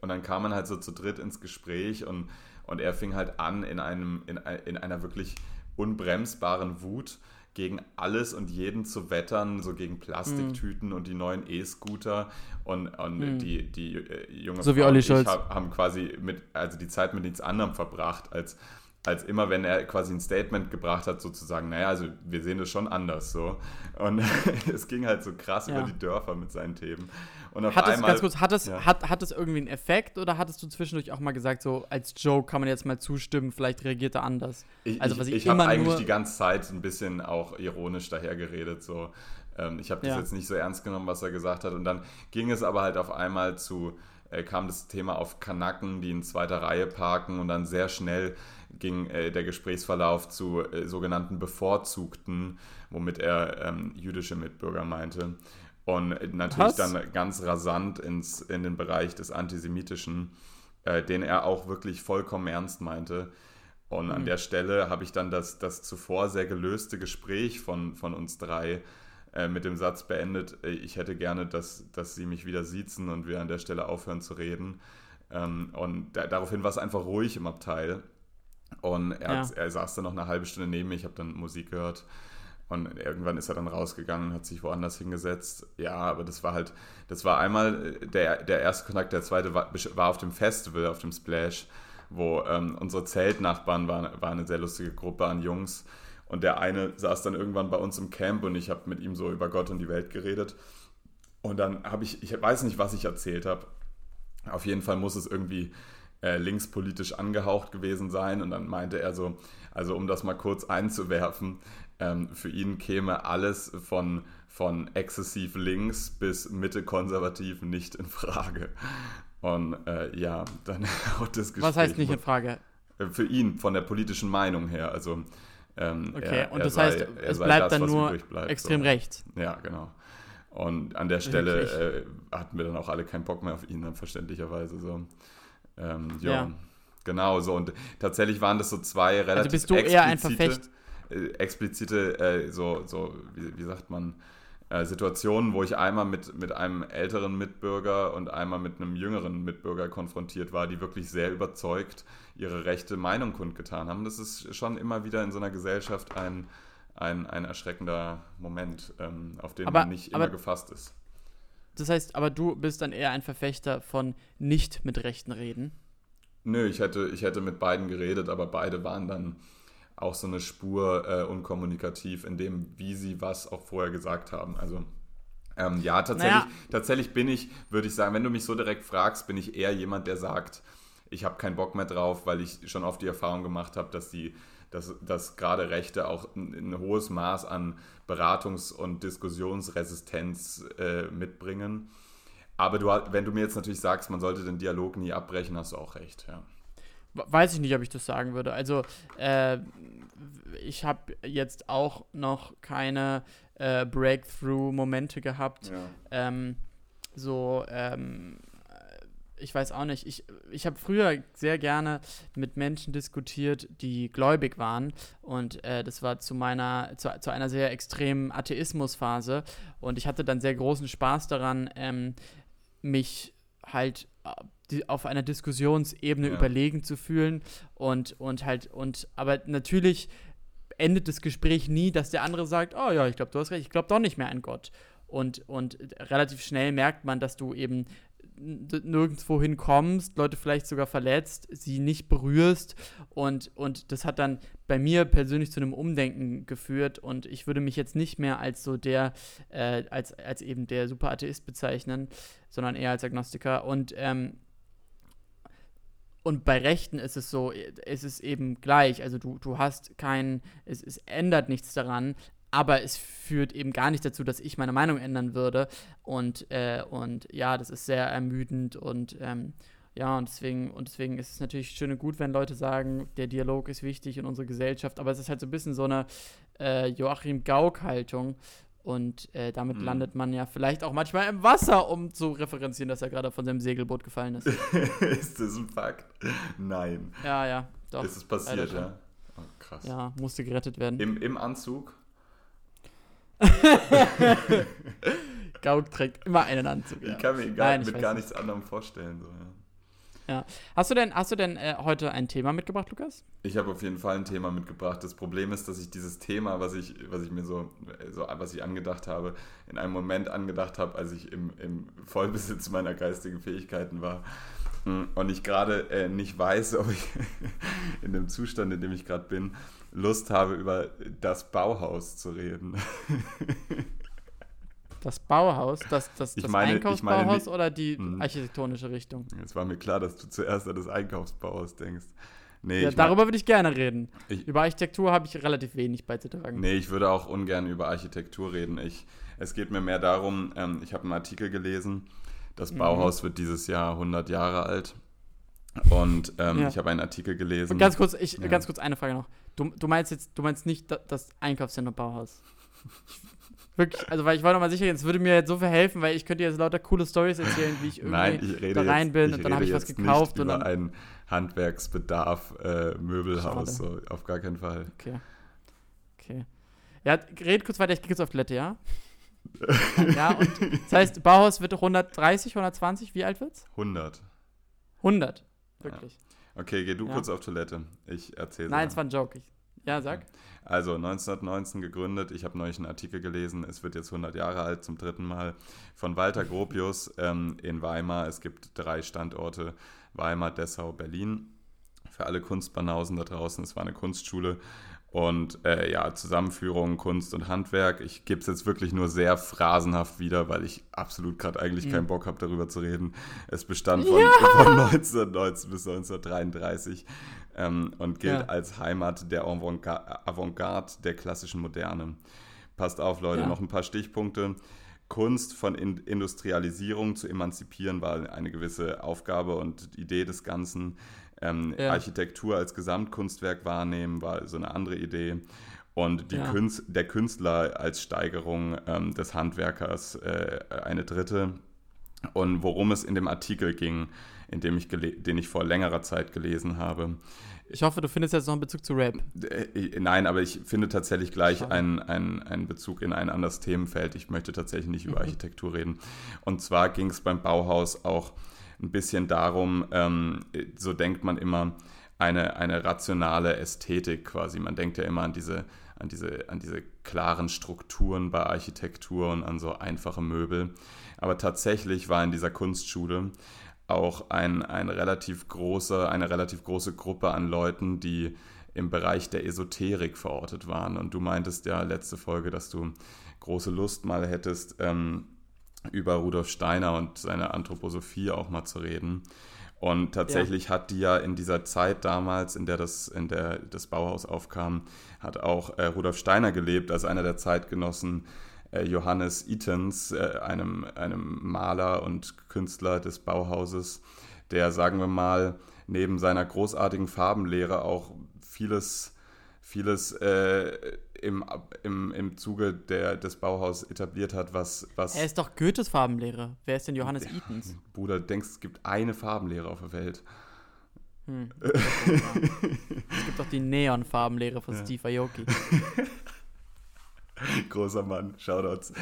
Und dann kam man halt so zu dritt ins Gespräch und, und er fing halt an in, einem, in, in einer wirklich unbremsbaren Wut gegen alles und jeden zu wettern, so gegen Plastiktüten mm. und die neuen E-Scooter und, und mm. die, die äh, junge so Frau und ich hab, haben quasi mit, also die Zeit mit nichts anderem verbracht, als, als immer, wenn er quasi ein Statement gebracht hat, sozusagen, naja, also wir sehen das schon anders so. Und es ging halt so krass ja. über die Dörfer mit seinen Themen. Und auf hat einmal, es, ganz kurz, hat es, ja. hat, hat es irgendwie einen Effekt oder hattest du zwischendurch auch mal gesagt, so als Joke kann man jetzt mal zustimmen, vielleicht reagiert er anders? Ich, also, was ich, ich, ich habe eigentlich die ganze Zeit ein bisschen auch ironisch dahergeredet, so. Ähm, ich habe das ja. jetzt nicht so ernst genommen, was er gesagt hat. Und dann ging es aber halt auf einmal zu, äh, kam das Thema auf Kanaken, die in zweiter Reihe parken und dann sehr schnell ging äh, der Gesprächsverlauf zu äh, sogenannten Bevorzugten, womit er ähm, jüdische Mitbürger meinte. Und natürlich Was? dann ganz rasant ins, in den Bereich des Antisemitischen. äh, den er auch wirklich vollkommen ernst meinte. Und mhm. an der Stelle habe ich dann das, das zuvor sehr gelöste Gespräch von, von uns drei äh, mit dem Satz beendet, äh, ich hätte gerne, dass, dass sie mich wieder siezen und wir an der Stelle aufhören zu reden. Ähm, und da, daraufhin war es einfach ruhig im Abteil. Und er, ja. er saß dann noch eine halbe Stunde neben mir, ich habe dann Musik gehört. Und irgendwann ist er dann rausgegangen, hat sich woanders hingesetzt. Ja, aber das war halt, das war einmal äh, der, der erste Kontakt, der zweite war, war auf dem Festival, auf dem Splash, wo ähm, unsere Zeltnachbarn waren, war eine sehr lustige Gruppe an Jungs. Und der eine saß dann irgendwann bei uns im Camp und ich habe mit ihm so über Gott und die Welt geredet. Und dann habe ich, ich weiß nicht, was ich erzählt habe. Auf jeden Fall muss es irgendwie äh, linkspolitisch angehaucht gewesen sein. Und dann meinte er so, also um das mal kurz einzuwerfen, ähm, für ihn käme alles von, von exzessiv links bis Mitte konservativ nicht in Frage. Und äh, ja, dann haut das Gespräch. Was heißt nicht in Frage? Äh, für ihn, von der politischen Meinung her. Also, ähm, okay, er, und das sei, heißt, es bleibt das, dann nur extrem so. rechts. Ja, genau. Und an der Stelle äh, hatten wir dann auch alle keinen Bock mehr auf ihn, dann verständlicherweise so. Ähm, ja. Genau, so. Und tatsächlich waren das so zwei relativ also bist du eher ein Verfecht äh, explizite, äh, so, so wie, wie sagt man, äh, Situationen, wo ich einmal mit, mit einem älteren Mitbürger und einmal mit einem jüngeren Mitbürger konfrontiert war, die wirklich sehr überzeugt ihre rechte Meinung kundgetan haben. Das ist schon immer wieder in so einer Gesellschaft ein, ein, ein erschreckender Moment, ähm, auf den aber, man nicht immer gefasst ist. Das heißt, aber du bist dann eher ein Verfechter von nicht mit Rechten reden? Nö, ich hätte, ich hätte mit beiden geredet, aber beide waren dann auch so eine Spur äh, unkommunikativ in dem, wie sie was auch vorher gesagt haben. Also ähm, ja, tatsächlich, naja. tatsächlich bin ich, würde ich sagen, wenn du mich so direkt fragst, bin ich eher jemand, der sagt, ich habe keinen Bock mehr drauf, weil ich schon oft die Erfahrung gemacht habe, dass die dass, dass gerade Rechte auch ein, ein hohes Maß an Beratungs- und Diskussionsresistenz äh, mitbringen. Aber du, wenn du mir jetzt natürlich sagst, man sollte den Dialog nie abbrechen, hast du auch recht, ja. Weiß ich nicht, ob ich das sagen würde. Also, äh, ich habe jetzt auch noch keine äh, Breakthrough-Momente gehabt. Ja. Ähm, so, ähm, ich weiß auch nicht. Ich, ich habe früher sehr gerne mit Menschen diskutiert, die gläubig waren. Und äh, das war zu meiner, zu, zu einer sehr extremen Atheismusphase. Und ich hatte dann sehr großen Spaß daran, ähm, mich halt äh, die, auf einer Diskussionsebene ja. überlegen zu fühlen und, und halt, und aber natürlich endet das Gespräch nie, dass der andere sagt, oh ja, ich glaube, du hast recht, ich glaube doch nicht mehr an Gott. Und, und relativ schnell merkt man, dass du eben nirgendwo hinkommst, Leute vielleicht sogar verletzt, sie nicht berührst und, und das hat dann bei mir persönlich zu einem Umdenken geführt und ich würde mich jetzt nicht mehr als so der, äh, als, als eben der Superatheist bezeichnen, sondern eher als Agnostiker und ähm, und bei Rechten ist es so, ist es eben gleich. Also du, du hast kein, es, es ändert nichts daran, aber es führt eben gar nicht dazu, dass ich meine Meinung ändern würde. Und, äh, und ja, das ist sehr ermüdend und ähm, ja, und deswegen, und deswegen ist es natürlich schön und gut, wenn Leute sagen, der Dialog ist wichtig in unserer Gesellschaft, aber es ist halt so ein bisschen so eine äh, Joachim Gauck-Haltung. Und äh, damit mhm. landet man ja vielleicht auch manchmal im Wasser, um zu referenzieren, dass er gerade von seinem Segelboot gefallen ist. ist das ein Fakt? Nein. Ja, ja, doch. Ist es passiert, ja? Oh, krass. Ja, musste gerettet werden. Im, im Anzug? Gauck trägt immer einen Anzug. Ja. Ich kann mir gar, Nein, mit gar nichts anderem vorstellen. So, ja. Ja. Hast du denn, hast du denn äh, heute ein Thema mitgebracht, Lukas? Ich habe auf jeden Fall ein Thema mitgebracht. Das Problem ist, dass ich dieses Thema, was ich, was ich mir so, so was ich angedacht habe, in einem Moment angedacht habe, als ich im, im Vollbesitz meiner geistigen Fähigkeiten war. Hm, und ich gerade äh, nicht weiß, ob ich in dem Zustand, in dem ich gerade bin, Lust habe, über das Bauhaus zu reden. Das Bauhaus, das, das, das meine, Einkaufsbauhaus meine, oder die mh. architektonische Richtung? Es war mir klar, dass du zuerst an das Einkaufsbauhaus denkst. Nee, ja, darüber würde ich gerne reden. Ich, über Architektur habe ich relativ wenig beizutragen. Nee, ich würde auch ungern über Architektur reden. Ich, es geht mir mehr darum, ähm, ich habe einen Artikel gelesen, das mhm. Bauhaus mhm. wird dieses Jahr 100 Jahre alt. Und ähm, ja. ich habe einen Artikel gelesen. Und ganz kurz, ich, ja. ganz kurz eine Frage noch. Du, du meinst jetzt, du meinst nicht das Einkaufszentrum Bauhaus? Wirklich, also weil ich war noch mal sicher, jetzt würde mir jetzt so viel helfen, weil ich könnte jetzt lauter coole Stories erzählen, wie ich irgendwie Nein, ich da rein jetzt, bin und dann habe ich was gekauft nicht und dann über ein Handwerksbedarf äh, Möbelhaus, so, auf gar keinen Fall. Okay. Okay. Ja, red kurz weiter, ich gehe jetzt auf Toilette, ja? ja, und das heißt, Bauhaus wird 130, 120, wie alt wird's? 100. 100, wirklich. Ja. Okay, geh du Ja. kurz auf Toilette. Ich erzähle Nein, es war ein Joke. Ich, ja, sag. Also 1919 gegründet. Ich habe neulich einen Artikel gelesen. Es wird jetzt 100 Jahre alt zum dritten Mal. Von Walter Gropius ähm, in Weimar. Es gibt drei Standorte: Weimar, Dessau, Berlin. Für alle Kunstbanausen da draußen. Es war eine Kunstschule. Und äh, ja, Zusammenführung, Kunst und Handwerk. Ich gebe es jetzt wirklich nur sehr phrasenhaft wieder, weil ich absolut gerade eigentlich Mhm. keinen Bock habe, darüber zu reden. Es bestand von, von 1919 bis 1933 ähm, und gilt Ja. als Heimat der Avantga- Avantgarde der klassischen Moderne. Passt auf, Leute, Ja. noch ein paar Stichpunkte. Kunst von In Industrialisierung zu emanzipieren war eine gewisse Aufgabe und Idee des Ganzen. Ähm, Ja. Architektur als Gesamtkunstwerk wahrnehmen war so eine andere Idee. Und Ja. Künst, der Künstler als Steigerung ähm, des Handwerkers äh, eine dritte. Und worum es in dem Artikel ging, in dem ich den ich vor längerer Zeit gelesen habe. Ich hoffe, du findest jetzt noch einen Bezug zu Rap. Äh, Nein, aber ich finde tatsächlich gleich einen, einen, einen Bezug in ein anderes Themenfeld. Ich möchte tatsächlich nicht über Mhm. Architektur reden. Und zwar ging es beim Bauhaus auch ein bisschen darum, ähm, so denkt man immer, eine, eine rationale Ästhetik quasi. Man denkt ja immer an diese, an, diese, an diese klaren Strukturen bei Architektur und an so einfache Möbel. Aber tatsächlich war in dieser Kunstschule auch ein, ein relativ große, eine relativ große Gruppe an Leuten, die im Bereich der Esoterik verortet waren. Und du meintest ja letzte Folge, dass du große Lust mal hättest, ähm, über Rudolf Steiner und seine Anthroposophie auch mal zu reden. Und tatsächlich hat die ja in dieser Zeit damals, in der das, in der das Bauhaus aufkam, hat auch äh, Rudolf Steiner gelebt, als einer der Zeitgenossen Johannes Itens, äh, einem, einem Maler und Künstler des Bauhauses, der, sagen wir mal, neben seiner großartigen Farbenlehre auch vieles, vieles äh, im, im, im Zuge der, des Bauhaus etabliert hat, was, was Er ist doch Goethes Farbenlehrer. Wer ist denn Johannes Eatons? Bruder, du denkst, es gibt eine Farbenlehre auf der Welt. Hm. es gibt doch die Neon-Farbenlehre von Ja. Steve Aoki. Großer Mann, Shoutouts.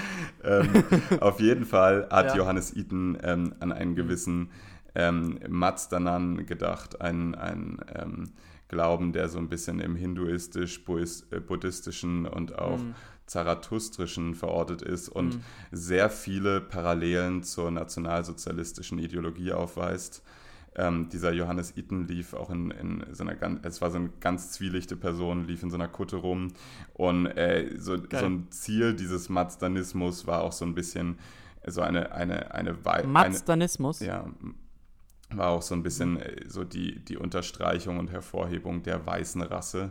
Ähm, auf jeden Fall hat Ja. Johannes Eaton ähm, an einen gewissen ähm, Mazdanan gedacht, einen, einen ähm, Glauben, der so ein bisschen im hinduistisch-buddhistischen und auch Mhm. zarathustrischen verortet ist und Mhm. sehr viele Parallelen zur nationalsozialistischen Ideologie aufweist. Ähm, dieser Johannes Itten lief auch in, in so einer ganz, es war so eine ganz zwielichte Person, lief in so einer Kutte rum und äh, so, so ein Ziel dieses Mazdanismus war auch so ein bisschen so eine, eine, eine, Wei- eine Mazdanismus. ja, war auch so ein bisschen äh, so die, die Unterstreichung und Hervorhebung der weißen Rasse.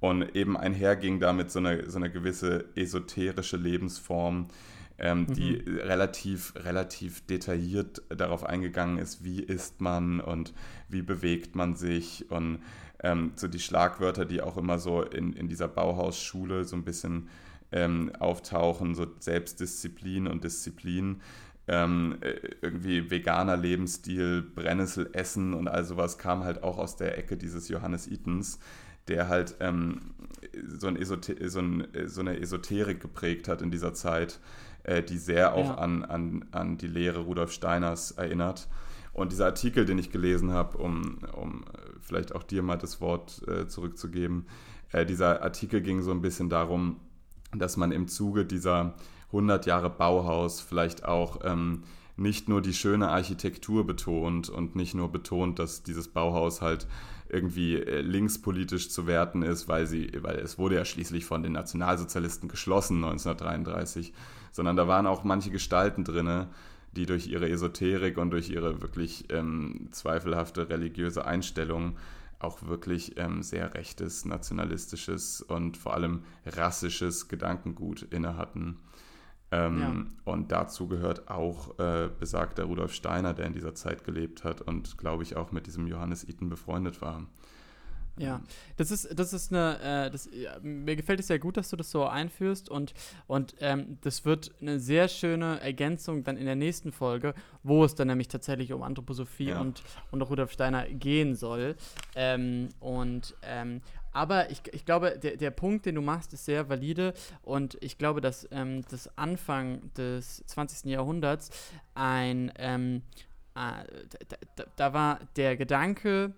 Und eben einherging damit so eine, so eine gewisse esoterische Lebensform, ähm, die relativ, relativ detailliert darauf eingegangen ist, wie isst man und wie bewegt man sich und ähm, so die Schlagwörter, die auch immer so in, in dieser Bauhausschule so ein bisschen ähm, auftauchen, so Selbstdisziplin und Disziplin, ähm, äh, irgendwie veganer Lebensstil, Brennnessel essen und all sowas kam halt auch aus der Ecke dieses Johannes Itens, der halt ähm, so, ein so, ein, so eine Esoterik geprägt hat in dieser Zeit, äh, die sehr auch Ja. an, an, an die Lehre Rudolf Steiners erinnert. Und dieser Artikel, den ich gelesen habe, um, um vielleicht auch dir mal das Wort äh, zurückzugeben, äh, dieser Artikel ging so ein bisschen darum, dass man im Zuge dieser 100 Jahre Bauhaus vielleicht auch ähm, nicht nur die schöne Architektur betont und nicht nur betont, dass dieses Bauhaus halt irgendwie äh, linkspolitisch zu werten ist, weil sie, weil es wurde ja schließlich von den Nationalsozialisten geschlossen 1933, sondern da waren auch manche Gestalten drinne, die durch ihre Esoterik und durch ihre wirklich ähm, zweifelhafte religiöse Einstellung auch wirklich ähm, sehr rechtes, nationalistisches und vor allem rassisches Gedankengut inne hatten. Ähm, Ja. Und dazu gehört auch äh, besagter Rudolf Steiner, der in dieser Zeit gelebt hat und, glaube ich, auch mit diesem Johannes Iten befreundet war. Ja, das ist, das ist eine, äh, das, ja, mir gefällt es sehr gut, dass du das so einführst und, und ähm, das wird eine sehr schöne Ergänzung dann in der nächsten Folge, wo es dann nämlich tatsächlich um Anthroposophie ja. und, und Rudolf Steiner gehen soll. Ähm, und ähm, aber ich, ich glaube, der, der Punkt, den du machst, ist sehr valide und ich glaube, dass ähm, das Anfang des 20. Jahrhunderts ein, ähm, äh, da, da, da war der Gedanke,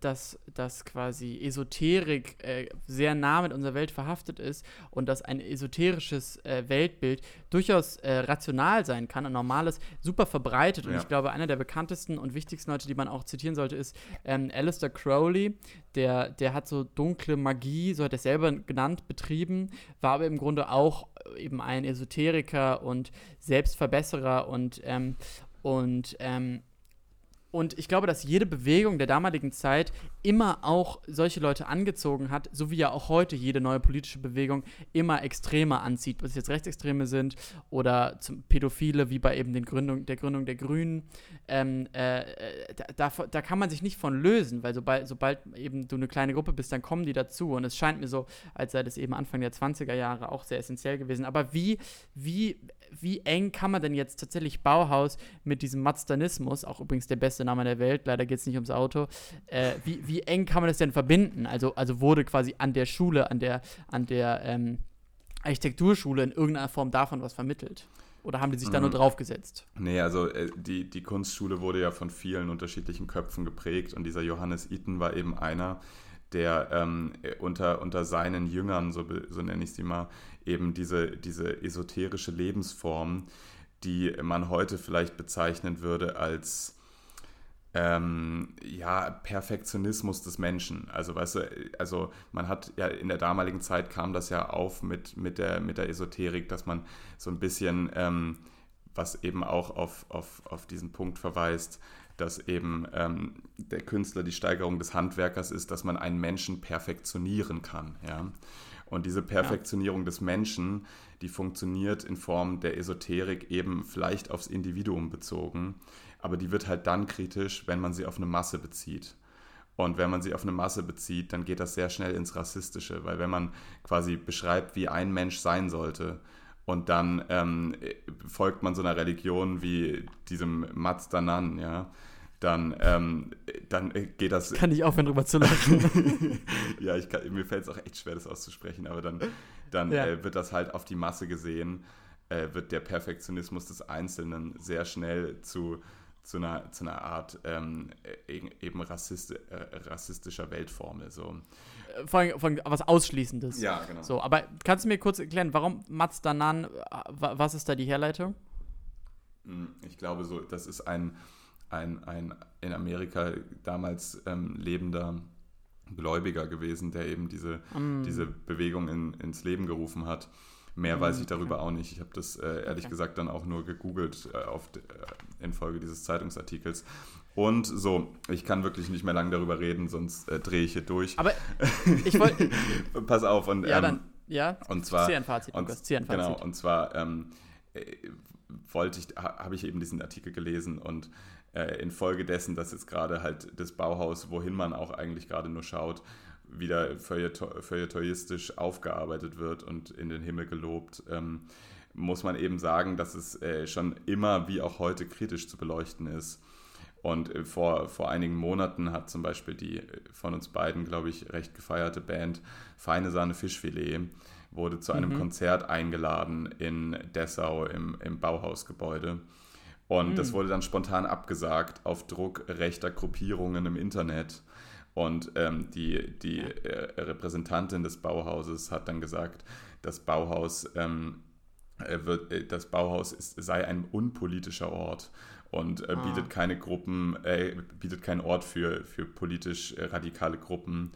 dass, dass quasi Esoterik äh, sehr nah mit unserer Welt verhaftet ist und dass ein esoterisches äh, Weltbild durchaus äh, rational sein kann, ein normales, super verbreitet. Und ja. ich glaube, einer der bekanntesten und wichtigsten Leute, die man auch zitieren sollte, ist ähm, Alistair Crowley. Der, der hat so dunkle Magie, so hat er selber genannt, betrieben, war aber im Grunde auch eben ein Esoteriker und Selbstverbesserer und, ähm, und ähm, und ich glaube, dass jede Bewegung der damaligen Zeit immer auch solche Leute angezogen hat, so wie ja auch heute jede neue politische Bewegung immer extremer anzieht, ob es jetzt Rechtsextreme sind oder Pädophile, wie bei eben den Gründung, der Gründung der Grünen. Ähm, äh, da, da, da, kann man sich nicht von lösen, weil sobald, sobald eben du eine kleine Gruppe bist, dann kommen die dazu. Und es scheint mir so, als sei das eben Anfang der 20er Jahre auch sehr essentiell gewesen. Aber wie, wie wie eng kann man denn jetzt tatsächlich Bauhaus mit diesem Mazdanismus, auch übrigens der beste Name der Welt, leider geht es nicht ums Auto, äh, wie, wie eng kann man das denn verbinden? Also, also wurde quasi an der Schule, an der, an der ähm, Architekturschule in irgendeiner Form davon was vermittelt? Oder haben die sich da nur mhm. draufgesetzt? Nee, also äh, die, die Kunstschule wurde ja von vielen unterschiedlichen Köpfen geprägt und dieser Johannes Itten war eben einer, der ähm, unter, unter seinen Jüngern, so, so nenne ich sie mal, eben diese, diese esoterische Lebensform, die man heute vielleicht bezeichnen würde als ähm, ja, Perfektionismus des Menschen. Also, weißt du, also man hat ja in der damaligen Zeit kam das ja auf mit, mit, der, mit der Esoterik, dass man so ein bisschen, ähm, was eben auch auf, auf, auf diesen Punkt verweist, dass eben ähm, der Künstler die Steigerung des Handwerkers ist, dass man einen Menschen perfektionieren kann. Ja? Und diese Perfektionierung ja. des Menschen, die funktioniert in Form der Esoterik eben vielleicht aufs Individuum bezogen, aber die wird halt dann kritisch, wenn man sie auf eine Masse bezieht. Und wenn man sie auf eine Masse bezieht, dann geht das sehr schnell ins Rassistische, weil wenn man quasi beschreibt, wie ein Mensch sein sollte, und dann ähm, folgt man so einer Religion wie diesem Mazdanan, ja, dann, ähm, dann geht das. Kann ich aufhören, drüber zu lachen. ja, ich kann, mir fällt es auch echt schwer, das auszusprechen, aber dann, dann ja. äh, wird das halt auf die Masse gesehen, äh, wird der Perfektionismus des Einzelnen sehr schnell zu, zu, einer, zu einer Art ähm, e, eben rassist, äh, rassistischer Weltformel. So. Äh, vor allem, vor allem was Ausschließendes. Ja, genau. So, aber kannst du mir kurz erklären, warum Mazdanan, äh, was ist da die Herleitung? Hm, ich glaube, so, das ist ein ein, ein in Amerika damals ähm, lebender Gläubiger gewesen, der eben diese, mm. diese Bewegung in, ins Leben gerufen hat. Mehr mm, weiß ich darüber okay. auch nicht. Ich habe das äh, ehrlich okay. gesagt dann auch nur gegoogelt äh, auf, äh, infolge dieses Zeitungsartikels. Und so, ich kann wirklich nicht mehr lange darüber reden, sonst äh, drehe ich hier durch. Aber ich wollte. Pass auf und. Ja, ähm, dann. Ja, und zwar. Zieh ein Fazit, und, Lukas, zieh ein Fazit. Genau, und zwar ähm, äh, wollte ich, habe ich eben diesen Artikel gelesen und äh, infolgedessen, dass jetzt gerade halt das Bauhaus, wohin man auch eigentlich gerade nur schaut, wieder feuilletoistisch aufgearbeitet wird und in den Himmel gelobt, ähm, muss man eben sagen, dass es äh, schon immer wie auch heute kritisch zu beleuchten ist. Und äh, vor, vor einigen Monaten hat zum Beispiel die äh, von uns beiden, glaube ich, recht gefeierte Band Feine Sahne Fischfilet wurde zu einem mhm. Konzert eingeladen in Dessau im, im Bauhausgebäude. Und mhm. das wurde dann spontan abgesagt auf Druck rechter Gruppierungen im Internet. Und ähm, die, die äh, Repräsentantin des Bauhauses hat dann gesagt, das Bauhaus, ähm, äh, wird, äh, das Bauhaus ist, sei ein unpolitischer Ort und äh, ah. bietet keine Gruppen, äh, bietet keinen Ort für, für politisch äh, radikale Gruppen.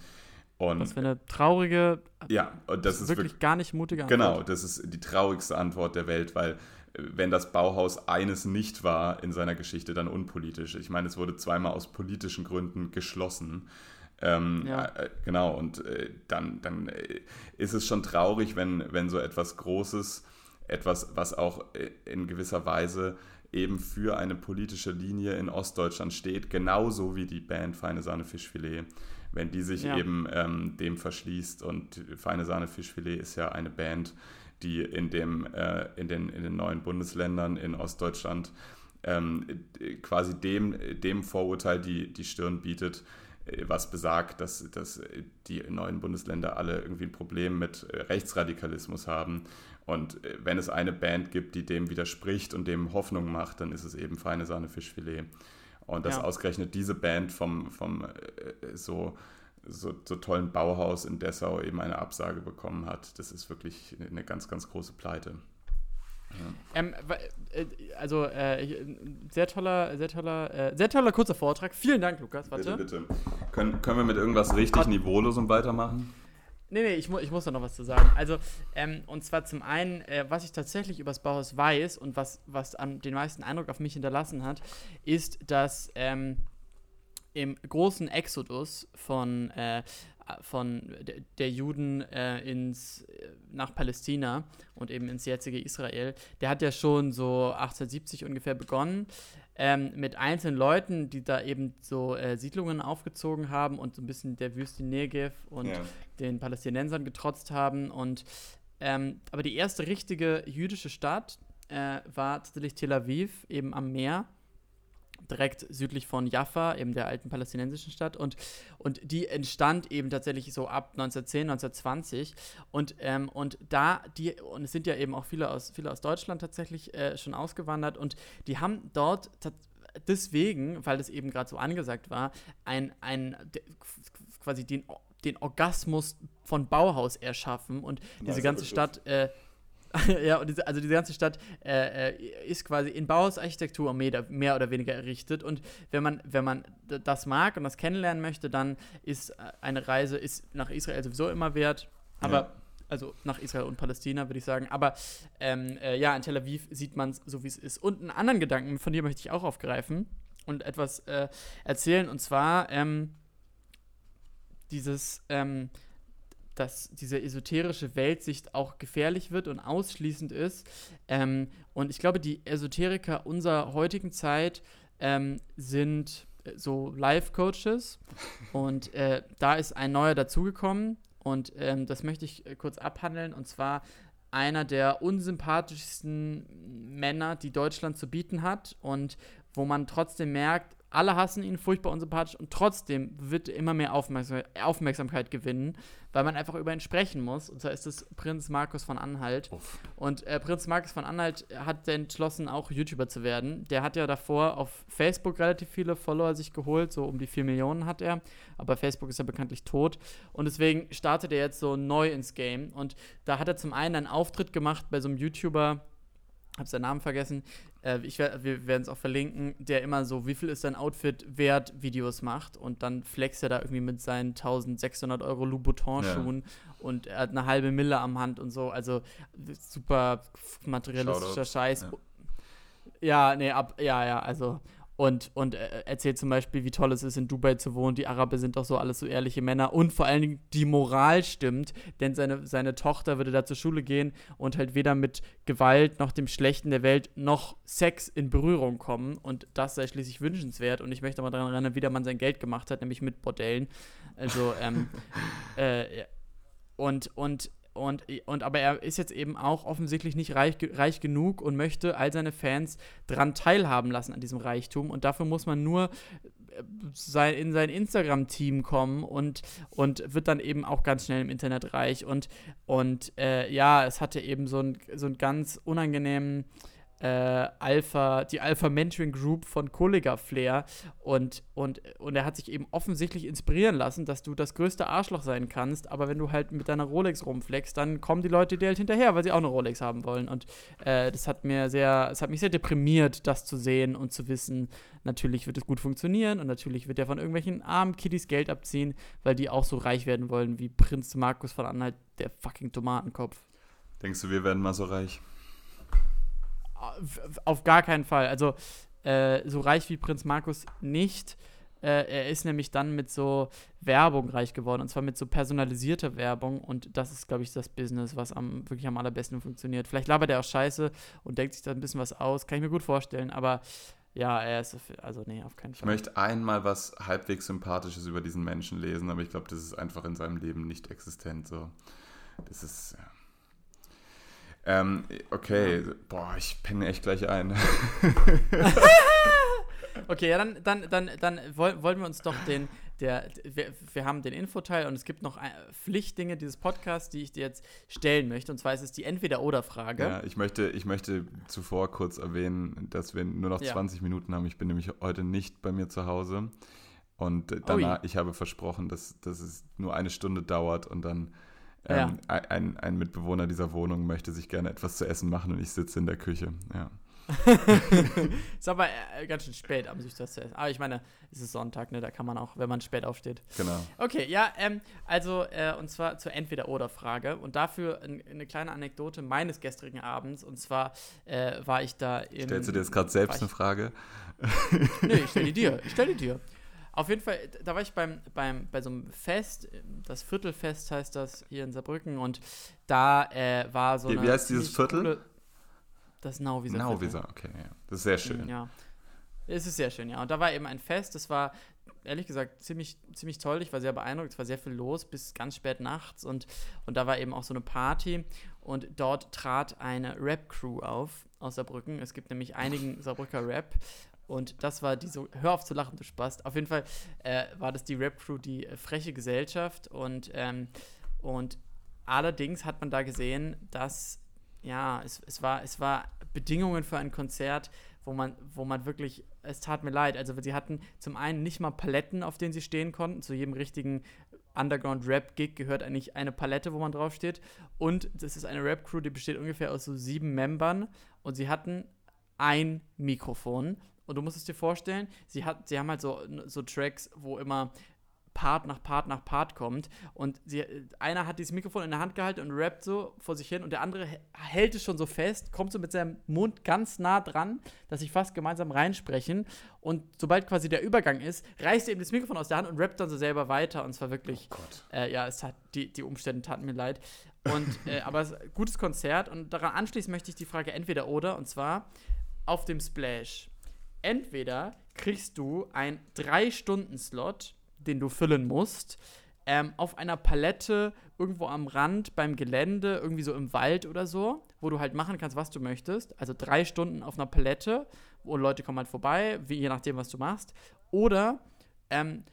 Und, das wäre eine traurige, ja, und das ist wirklich, wirklich gar nicht mutige Antwort. Genau, das ist die traurigste Antwort der Welt, weil wenn das Bauhaus eines nicht war in seiner Geschichte, dann unpolitisch. Ich meine, es wurde zweimal aus politischen Gründen geschlossen. Ähm, ja. äh, genau, und äh, dann, dann äh, ist es schon traurig, wenn, wenn so etwas Großes, etwas, was auch äh, in gewisser Weise eben für eine politische Linie in Ostdeutschland steht, genauso wie die Band Feine Sahne Fischfilet, wenn die sich ja. eben ähm, dem verschließt. Und Feine Sahne Fischfilet ist ja eine Band, die in, dem, äh, in, den, in den neuen Bundesländern in Ostdeutschland ähm, quasi dem, dem Vorurteil die, die Stirn bietet, äh, was besagt, dass, dass die neuen Bundesländer alle irgendwie ein Problem mit äh, Rechtsradikalismus haben. Und äh, wenn es eine Band gibt, die dem widerspricht und dem Hoffnung macht, dann ist es eben Feine Sahne Fischfilet. Und dass ja. ausgerechnet diese Band vom, vom so, so, so tollen Bauhaus in Dessau eben eine Absage bekommen hat, das ist wirklich eine ganz, ganz große Pleite. Ähm, äh, also äh, sehr toller, sehr toller, äh, sehr toller kurzer Vortrag. Vielen Dank, Lukas. Warte. Bitte, bitte. Können, können wir mit irgendwas richtig Niveaulosem weitermachen? Nee, nee, ich, mu ich muss da noch was zu sagen. Also, ähm, und zwar zum einen, äh, was ich tatsächlich über das Bauhaus weiß und was, was an den meisten Eindruck auf mich hinterlassen hat, ist, dass ähm, im großen Exodus von äh, von der Juden äh, ins, äh, nach Palästina und eben ins jetzige Israel, der hat ja schon so 1870 ungefähr begonnen. Ähm, mit einzelnen Leuten, die da eben so äh, Siedlungen aufgezogen haben und so ein bisschen der Wüste Negev und ja. den Palästinensern getrotzt haben. Und ähm, aber die erste richtige jüdische Stadt äh, war tatsächlich Tel Aviv, eben am Meer direkt südlich von Jaffa, eben der alten palästinensischen Stadt. Und, und die entstand eben tatsächlich so ab 1910, 1920. Und, ähm, und da, die, und es sind ja eben auch viele aus, viele aus Deutschland tatsächlich äh, schon ausgewandert und die haben dort deswegen, weil das eben gerade so angesagt war, ein, ein quasi den, den Orgasmus von Bauhaus erschaffen und diese ganze Stadt äh, ja, und diese, also diese ganze Stadt äh, äh, ist quasi in Bauhausarchitektur mehr, mehr oder weniger errichtet. Und wenn man, wenn man das mag und das kennenlernen möchte, dann ist äh, eine Reise ist nach Israel sowieso immer wert. Aber ja. also nach Israel und Palästina, würde ich sagen. Aber ähm, äh, ja, in Tel Aviv sieht man es so, wie es ist. Und einen anderen Gedanken, von dir möchte ich auch aufgreifen und etwas äh, erzählen. Und zwar ähm, dieses ähm, dass diese esoterische Weltsicht auch gefährlich wird und ausschließend ist. Ähm, und ich glaube, die Esoteriker unserer heutigen Zeit ähm, sind äh, so Life-Coaches. und äh, da ist ein neuer dazugekommen. Und ähm, das möchte ich äh, kurz abhandeln. Und zwar einer der unsympathischsten Männer, die Deutschland zu bieten hat. Und wo man trotzdem merkt, alle hassen ihn furchtbar unsympathisch und trotzdem wird er immer mehr Aufmerksamkeit gewinnen weil man einfach über ihn sprechen muss. Und zwar ist es Prinz Markus von Anhalt. Uff. Und äh, Prinz Markus von Anhalt hat entschlossen, auch YouTuber zu werden. Der hat ja davor auf Facebook relativ viele Follower sich geholt, so um die 4 Millionen hat er. Aber Facebook ist ja bekanntlich tot. Und deswegen startet er jetzt so neu ins Game. Und da hat er zum einen einen Auftritt gemacht bei so einem YouTuber, habe seinen Namen vergessen, äh, ich, wir werden es auch verlinken, der immer so, wie viel ist dein Outfit wert, Videos macht und dann flext er da irgendwie mit seinen 1600 Euro Louboutin-Schuhen ja. und er hat eine halbe Mille am Hand und so, also super materialistischer Shoutout. Scheiß. Ja. ja, nee, ab, ja, ja, also und, und äh, erzählt zum Beispiel, wie toll es ist, in Dubai zu wohnen. Die Araber sind doch so alles so ehrliche Männer. Und vor allen Dingen die Moral stimmt, denn seine, seine Tochter würde da zur Schule gehen und halt weder mit Gewalt noch dem Schlechten der Welt noch Sex in Berührung kommen. Und das sei schließlich wünschenswert. Und ich möchte mal daran erinnern, wie der Mann sein Geld gemacht hat, nämlich mit Bordellen. Also, ähm, äh, und, und und, und aber er ist jetzt eben auch offensichtlich nicht reich, reich genug und möchte all seine Fans dran teilhaben lassen an diesem Reichtum. Und dafür muss man nur äh, sein, in sein Instagram-Team kommen und, und wird dann eben auch ganz schnell im Internet reich. Und, und äh, ja, es hatte eben so, ein, so einen ganz unangenehmen äh, Alpha, die Alpha Mentoring Group von Kollega Flair und, und, und er hat sich eben offensichtlich inspirieren lassen, dass du das größte Arschloch sein kannst, aber wenn du halt mit deiner Rolex rumfleckst, dann kommen die Leute dir halt hinterher, weil sie auch eine Rolex haben wollen und äh, das hat mir sehr, es hat mich sehr deprimiert, das zu sehen und zu wissen, natürlich wird es gut funktionieren und natürlich wird er von irgendwelchen armen Kiddies Geld abziehen, weil die auch so reich werden wollen wie Prinz Markus von Anhalt, der fucking Tomatenkopf. Denkst du, wir werden mal so reich? Auf gar keinen Fall. Also äh, so reich wie Prinz Markus nicht. Äh, er ist nämlich dann mit so Werbung reich geworden und zwar mit so personalisierter Werbung und das ist, glaube ich, das Business, was am, wirklich am allerbesten funktioniert. Vielleicht labert er auch scheiße und denkt sich da ein bisschen was aus, kann ich mir gut vorstellen, aber ja, er ist, also nee, auf keinen Fall. Ich möchte einmal was halbwegs Sympathisches über diesen Menschen lesen, aber ich glaube, das ist einfach in seinem Leben nicht existent. So. Das ist, ja. Ähm, okay, boah, ich penne echt gleich ein. okay, ja, dann, dann, dann, dann wollen wir uns doch den, der, wir, wir haben den Infoteil und es gibt noch Pflichtdinge dieses Podcasts, die ich dir jetzt stellen möchte. Und zwar ist es die Entweder-Oder-Frage. Ja, ich möchte, ich möchte zuvor kurz erwähnen, dass wir nur noch ja. 20 Minuten haben. Ich bin nämlich heute nicht bei mir zu Hause. Und danach, Ui. ich habe versprochen, dass, dass es nur eine Stunde dauert und dann ähm, ja. ein, ein Mitbewohner dieser Wohnung möchte sich gerne etwas zu essen machen und ich sitze in der Küche. Ja. ist aber äh, ganz schön spät, am sich das zu essen. Aber ich meine, es ist Sonntag, ne? Da kann man auch, wenn man spät aufsteht. Genau. Okay, ja, ähm, also, äh, und zwar zur Entweder-Oder-Frage. Und dafür ein, eine kleine Anekdote meines gestrigen Abends. Und zwar äh, war ich da im. Stellst du dir jetzt gerade selbst eine Frage? nee, ich stelle die dir. Ich stelle die dir. Auf jeden Fall, da war ich beim, beim, bei so einem Fest, das Viertelfest heißt das hier in Saarbrücken und da äh, war so wie, eine. Wie heißt dieses Viertel? Coole, das Nauwieser. Nauwieser, okay, ja. Das ist sehr schön. Ja. Es ist sehr schön, ja. Und da war eben ein Fest, das war ehrlich gesagt ziemlich, ziemlich toll. Ich war sehr beeindruckt, es war sehr viel los bis ganz spät nachts und, und da war eben auch so eine Party und dort trat eine Rap-Crew auf aus Saarbrücken. Es gibt nämlich einigen Saarbrücker Rap und das war die so, hör auf zu lachen, du Spaß. Auf jeden Fall äh, war das die Rap-Crew, die äh, freche Gesellschaft. Und, ähm, und allerdings hat man da gesehen, dass, ja, es, es, war, es war Bedingungen für ein Konzert, wo man, wo man wirklich, es tat mir leid. Also sie hatten zum einen nicht mal Paletten, auf denen sie stehen konnten. Zu jedem richtigen Underground-Rap-Gig gehört eigentlich eine Palette, wo man draufsteht. Und das ist eine Rap-Crew, die besteht ungefähr aus so sieben Membern. Und sie hatten ein Mikrofon und du musst es dir vorstellen, sie, hat, sie haben halt so, so Tracks, wo immer Part nach Part nach Part kommt. Und sie, einer hat dieses Mikrofon in der Hand gehalten und rappt so vor sich hin und der andere hält es schon so fest, kommt so mit seinem Mund ganz nah dran, dass sie fast gemeinsam reinsprechen. Und sobald quasi der Übergang ist, reißt er eben das Mikrofon aus der Hand und rappt dann so selber weiter. Und zwar wirklich, oh äh, ja, es hat, die, die Umstände taten mir leid. Und, äh, aber gutes Konzert. Und daran anschließend möchte ich die Frage entweder oder, und zwar auf dem Splash entweder kriegst du einen 3-Stunden-Slot, den du füllen musst, ähm, auf einer Palette irgendwo am Rand beim Gelände, irgendwie so im Wald oder so, wo du halt machen kannst, was du möchtest. Also drei Stunden auf einer Palette, wo Leute kommen halt vorbei, wie, je nachdem, was du machst. Oder ähm,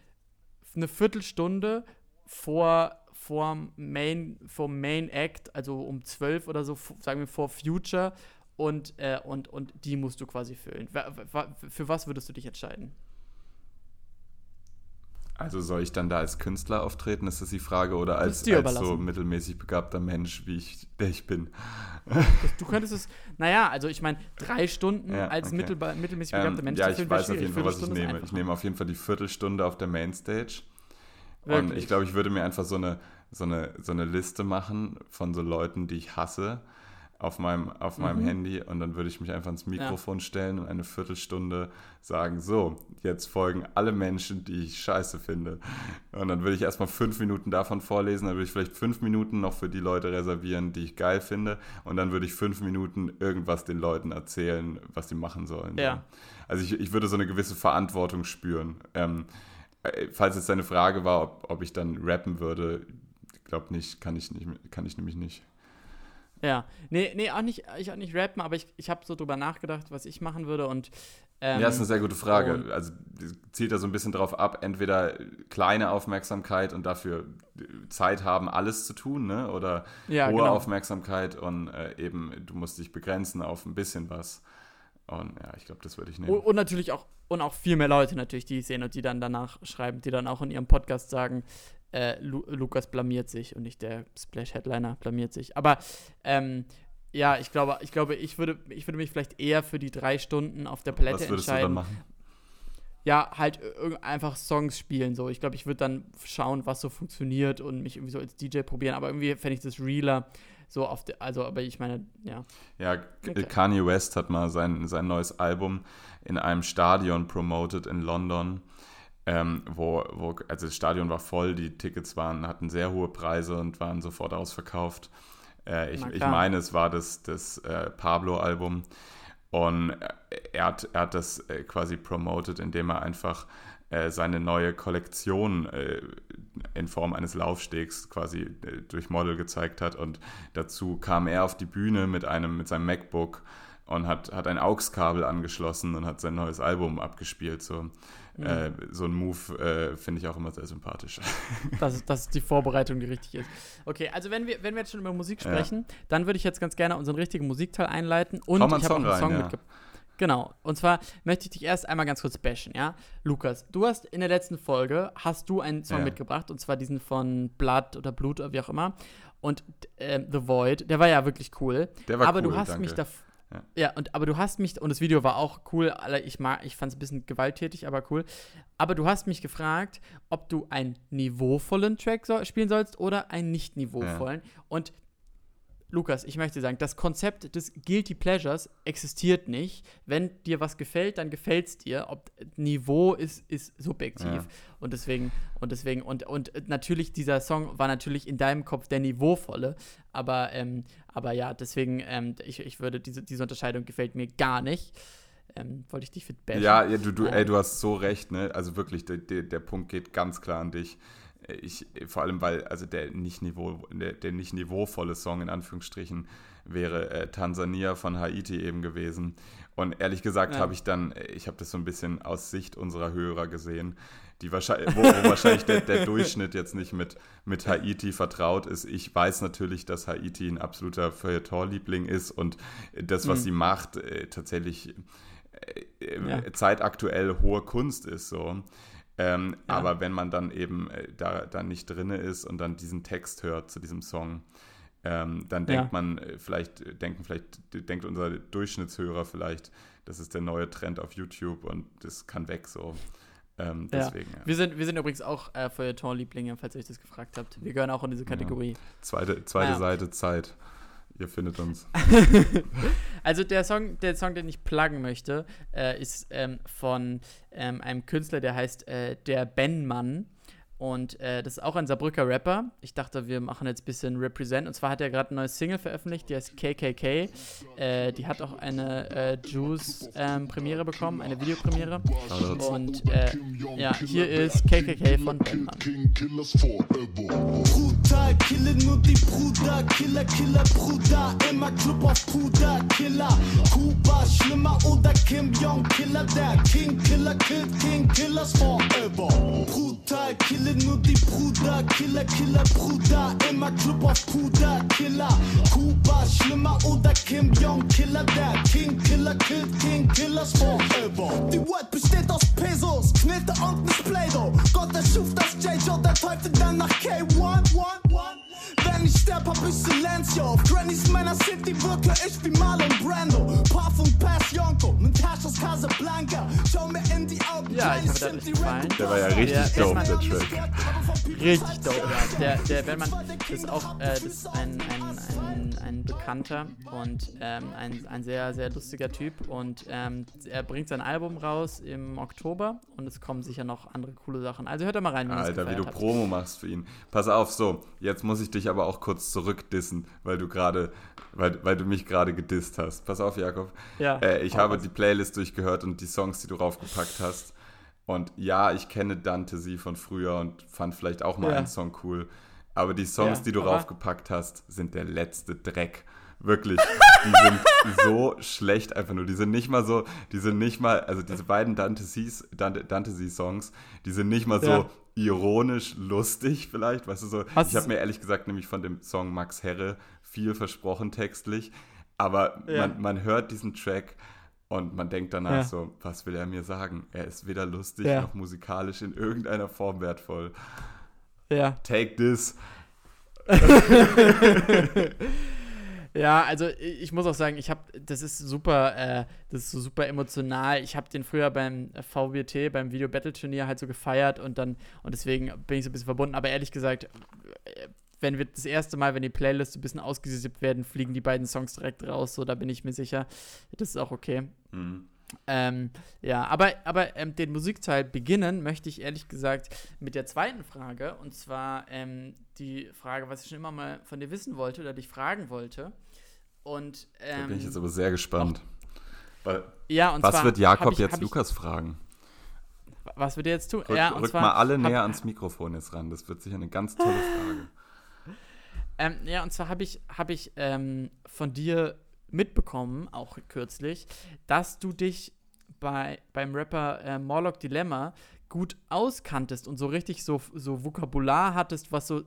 eine Viertelstunde vor, vor, Main, vor Main Act, also um 12 oder so, sagen wir vor Future, und, äh, und, und die musst du quasi füllen. Für was würdest du dich entscheiden? Also soll ich dann da als Künstler auftreten, ist das die Frage, oder als, als so mittelmäßig begabter Mensch, wie ich, der ich bin? Du könntest es, naja, also ich meine, drei Stunden ja, als okay. mittel, mittelmäßig begabter ähm, Mensch. Ja, ich weiß auf jeden Fall, was ich nehme. Ich nehme auf jeden Fall die Viertelstunde auf der Mainstage. Wirklich? Und ich glaube, ich würde mir einfach so eine, so, eine, so eine Liste machen von so Leuten, die ich hasse auf meinem, auf meinem mhm. Handy und dann würde ich mich einfach ans Mikrofon ja. stellen und eine Viertelstunde sagen, so, jetzt folgen alle Menschen, die ich scheiße finde. Und dann würde ich erstmal fünf Minuten davon vorlesen, dann würde ich vielleicht fünf Minuten noch für die Leute reservieren, die ich geil finde und dann würde ich fünf Minuten irgendwas den Leuten erzählen, was sie machen sollen. Ja. Also ich, ich würde so eine gewisse Verantwortung spüren. Ähm, äh, falls jetzt deine Frage war, ob, ob ich dann rappen würde, ich glaube nicht, kann ich nicht, kann ich nämlich nicht. Ja, nee, nee, auch nicht, ich auch nicht rappen, aber ich, ich habe so drüber nachgedacht, was ich machen würde und ähm, ja, ist eine sehr gute Frage. Also zielt da so ein bisschen drauf ab, entweder kleine Aufmerksamkeit und dafür Zeit haben, alles zu tun, ne? Oder ja, hohe genau. Aufmerksamkeit und äh, eben, du musst dich begrenzen auf ein bisschen was. Und ja, ich glaube, das würde ich nehmen. Und, und, natürlich auch, und auch viel mehr Leute natürlich, die ich sehen und die dann danach schreiben, die dann auch in ihrem Podcast sagen, äh, Lu Lukas blamiert sich und nicht der Splash-Headliner blamiert sich. Aber ähm, ja, ich glaube, ich glaube, ich würde, ich würde mich vielleicht eher für die drei Stunden auf der Palette Was würdest entscheiden. Du dann machen? Ja, halt einfach Songs spielen so. Ich glaube, ich würde dann schauen, was so funktioniert und mich irgendwie so als DJ probieren. Aber irgendwie fände ich das realer. So auf der, also, aber ich meine, ja. Ja, okay. Kanye West hat mal sein, sein neues Album in einem Stadion promoted in London ähm, wo, wo, also das Stadion war voll, die Tickets waren, hatten sehr hohe Preise und waren sofort ausverkauft. Äh, ich, ich meine, es war das, das äh, Pablo-Album. Und er hat, er hat das äh, quasi promoted, indem er einfach äh, seine neue Kollektion äh, in Form eines Laufstegs quasi äh, durch Model gezeigt hat. Und dazu kam er auf die Bühne mit einem, mit seinem MacBook und hat, hat ein AUX-Kabel angeschlossen und hat sein neues Album abgespielt. So, mhm. äh, so ein Move äh, finde ich auch immer sehr sympathisch. Das ist, das ist die Vorbereitung, die richtig ist. Okay, also wenn wir, wenn wir jetzt schon über Musik sprechen, ja. dann würde ich jetzt ganz gerne unseren richtigen Musikteil einleiten. Und ich habe einen Song ja. mitgebracht. Genau. Und zwar möchte ich dich erst einmal ganz kurz bashen, ja? Lukas, du hast in der letzten Folge, hast du einen Song ja. mitgebracht, und zwar diesen von Blood oder Blut oder wie auch immer. Und äh, The Void, der war ja wirklich cool. Der war aber cool, du hast danke. mich davor ja. ja, und aber du hast mich, und das Video war auch cool, ich, ich fand es ein bisschen gewalttätig, aber cool. Aber du hast mich gefragt, ob du einen niveauvollen Track so, spielen sollst oder einen nicht niveauvollen. Ja. Und Lukas, ich möchte sagen, das Konzept des Guilty Pleasures existiert nicht. Wenn dir was gefällt, dann gefällt es dir. Ob Niveau ist, ist subjektiv. Ja. Und deswegen, und deswegen, und, und natürlich, dieser Song war natürlich in deinem Kopf der niveauvolle. Aber, ähm, aber ja, deswegen, ähm, ich, ich würde, diese, diese Unterscheidung gefällt mir gar nicht. Ähm, wollte ich dich für bashen. Ja, ja du, du, ey, du hast so recht, ne? Also wirklich, der, der Punkt geht ganz klar an dich ich, vor allem, weil also der nicht, Niveau, der, der nicht niveauvolle Song in Anführungsstrichen wäre äh, Tansania von Haiti eben gewesen. Und ehrlich gesagt ja. habe ich dann, ich habe das so ein bisschen aus Sicht unserer Hörer gesehen, die wahrscheinlich, wo, wo wahrscheinlich der, der, Durchschnitt jetzt nicht mit, mit Haiti vertraut ist. Ich weiß natürlich, dass Haiti ein absoluter Feuilleton-Liebling ist und das, was mhm. sie macht, äh, tatsächlich äh, ja. zeitaktuell hohe Kunst ist. So. Ähm, ja. Aber wenn man dann eben äh, da, da nicht drin ist und dann diesen Text hört zu diesem Song, ähm, dann denkt ja. man äh, vielleicht, äh, denken vielleicht, denkt unser Durchschnittshörer vielleicht, das ist der neue Trend auf YouTube und das kann weg so. Ähm, deswegen, ja. Wir, sind, wir sind übrigens auch äh, Feuilleton-Lieblinge, falls ihr euch das gefragt habt. Wir gehören auch in diese Kategorie. Zweite, zweite Seite Zeit. Ihr findet uns. also der Song, der Song, den ich pluggen möchte, äh, ist ähm, von ähm, einem Künstler, der heißt äh, der Ben Mann. Und äh, das ist auch ein Saarbrücker Rapper. Ich dachte, wir machen jetzt ein bisschen Represent. Und zwar hat er gerade ein neues Single veröffentlicht, die heißt KKK. Äh, die hat auch eine äh, Juice-Premiere ähm, bekommen, eine Videopremiere. Und äh, ja, hier ist KKK von Batman. Brutal, kille nur die Bruder, Killer, Killer, Bruder, immer Club auf Puder, Killer, Kuba, schlimmer oder Kim Jong, Killer, der King, Killer, killt King, Killers forever. Brutal, kille Kille nur die Bruder, Killer, Killer, Bruder, immer Club auf Puder, Killer, Kuba, schlimmer oder Kim Jong, Killer, der King, Killer, killt King, Killers forever. Die World besteht aus Pesos, Knete und nicht Play-Doh. Gott erschuf das J-Joe, der Teufel dann nach K1, one, one. Wenn ich sterb, hab ich Silencio. Auf Grannys Männer City wirke ich wie Marlon Brando. Parfum Pass Yonko mit Herrschers Casablanca. Schau mir in die Augen. Ja, ich habe das gefallen. Der war ja richtig der, dope, der Track. Richtig dope, ja. Der, der Bellmann ist auch äh, das ist ein, ein, ein, ein Bekannter und ähm, ein, ein sehr, sehr lustiger Typ. Und ähm, er bringt sein Album raus im Oktober und es kommen sicher noch andere coole Sachen. Also hört da mal rein, wenn Alter, wie du habt. Promo machst für ihn. Pass auf, so, jetzt muss ich dich aber auch kurz zurückdissen, weil du gerade, weil, weil du mich gerade gedisst hast. Pass auf, Jakob. Ja, äh, ich habe was. die Playlist durchgehört und die Songs, die du raufgepackt hast. Und ja, ich kenne Dante sie von früher und fand vielleicht auch mal ja. einen Song cool. Aber die Songs, ja, die du raufgepackt hast, sind der letzte Dreck. Wirklich, die sind so schlecht einfach nur. Die sind nicht mal so, die sind nicht mal, also diese beiden Dante Seas, Dante, Dante Songs, die sind nicht mal so ja. Ironisch lustig vielleicht, weißt du so. Hast ich habe mir ehrlich gesagt nämlich von dem Song Max Herre viel versprochen textlich, aber ja. man, man hört diesen Track und man denkt danach ja. so, was will er mir sagen? Er ist weder lustig noch musikalisch in irgendeiner Form wertvoll. Ja. Take this. Ja, also ich muss auch sagen, ich habe, das ist super, äh, das ist so super emotional. Ich habe den früher beim VBT, beim Video Battle Turnier halt so gefeiert und dann, und deswegen bin ich so ein bisschen verbunden. Aber ehrlich gesagt, äh, wenn wir das erste Mal, wenn die Playlist ein bisschen ausgesiebt werden, fliegen die beiden Songs direkt raus. So, da bin ich mir sicher. Das ist auch okay. Mhm. Ähm, ja, aber, aber ähm, den Musikteil beginnen möchte ich ehrlich gesagt mit der zweiten Frage. Und zwar ähm, die Frage, was ich schon immer mal von dir wissen wollte oder dich fragen wollte. Und, da bin ich jetzt aber sehr gespannt. Auch, ja, und was wird Jakob ich, jetzt Lukas fragen? Was wird er jetzt tun? Rück, ja, rück mal alle hab, näher ans Mikrofon jetzt ran. Das wird sicher eine ganz tolle Frage. Ähm, ja, und zwar habe ich, hab ich ähm, von dir mitbekommen, auch kürzlich, dass du dich bei, beim Rapper äh, Morlock Dilemma gut auskanntest und so richtig so, so Vokabular hattest, was so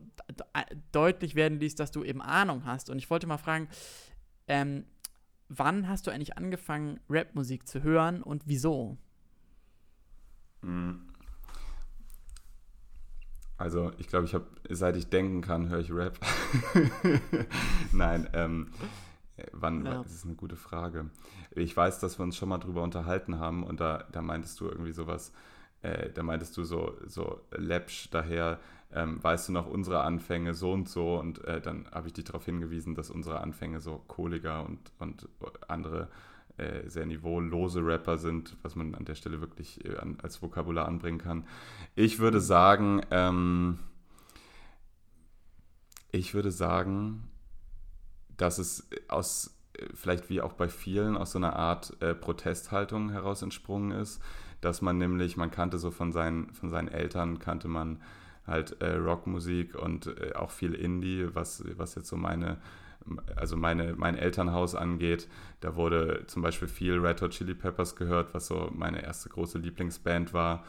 deutlich werden ließ, dass du eben Ahnung hast. Und ich wollte mal fragen, ähm, wann hast du eigentlich angefangen, Rapmusik zu hören und wieso? Hm. Also ich glaube, ich habe, seit ich denken kann, höre ich Rap. Nein, ähm, wann, ja. das ist eine gute Frage. Ich weiß, dass wir uns schon mal drüber unterhalten haben und da, da meintest du irgendwie sowas, äh, da meintest du so, so läppsch daher, ähm, weißt du noch unsere Anfänge so und so und äh, dann habe ich dich darauf hingewiesen, dass unsere Anfänge so Kohliger und, und andere äh, sehr niveaulose Rapper sind, was man an der Stelle wirklich äh, an, als Vokabular anbringen kann. Ich würde sagen, ähm, ich würde sagen, dass es aus, vielleicht wie auch bei vielen, aus so einer Art äh, Protesthaltung heraus entsprungen ist, dass man nämlich, man kannte so von seinen, von seinen Eltern, kannte man halt äh, Rockmusik und äh, auch viel Indie, was, was jetzt so meine also meine, mein Elternhaus angeht. Da wurde zum Beispiel viel Red Hot Chili Peppers gehört, was so meine erste große Lieblingsband war.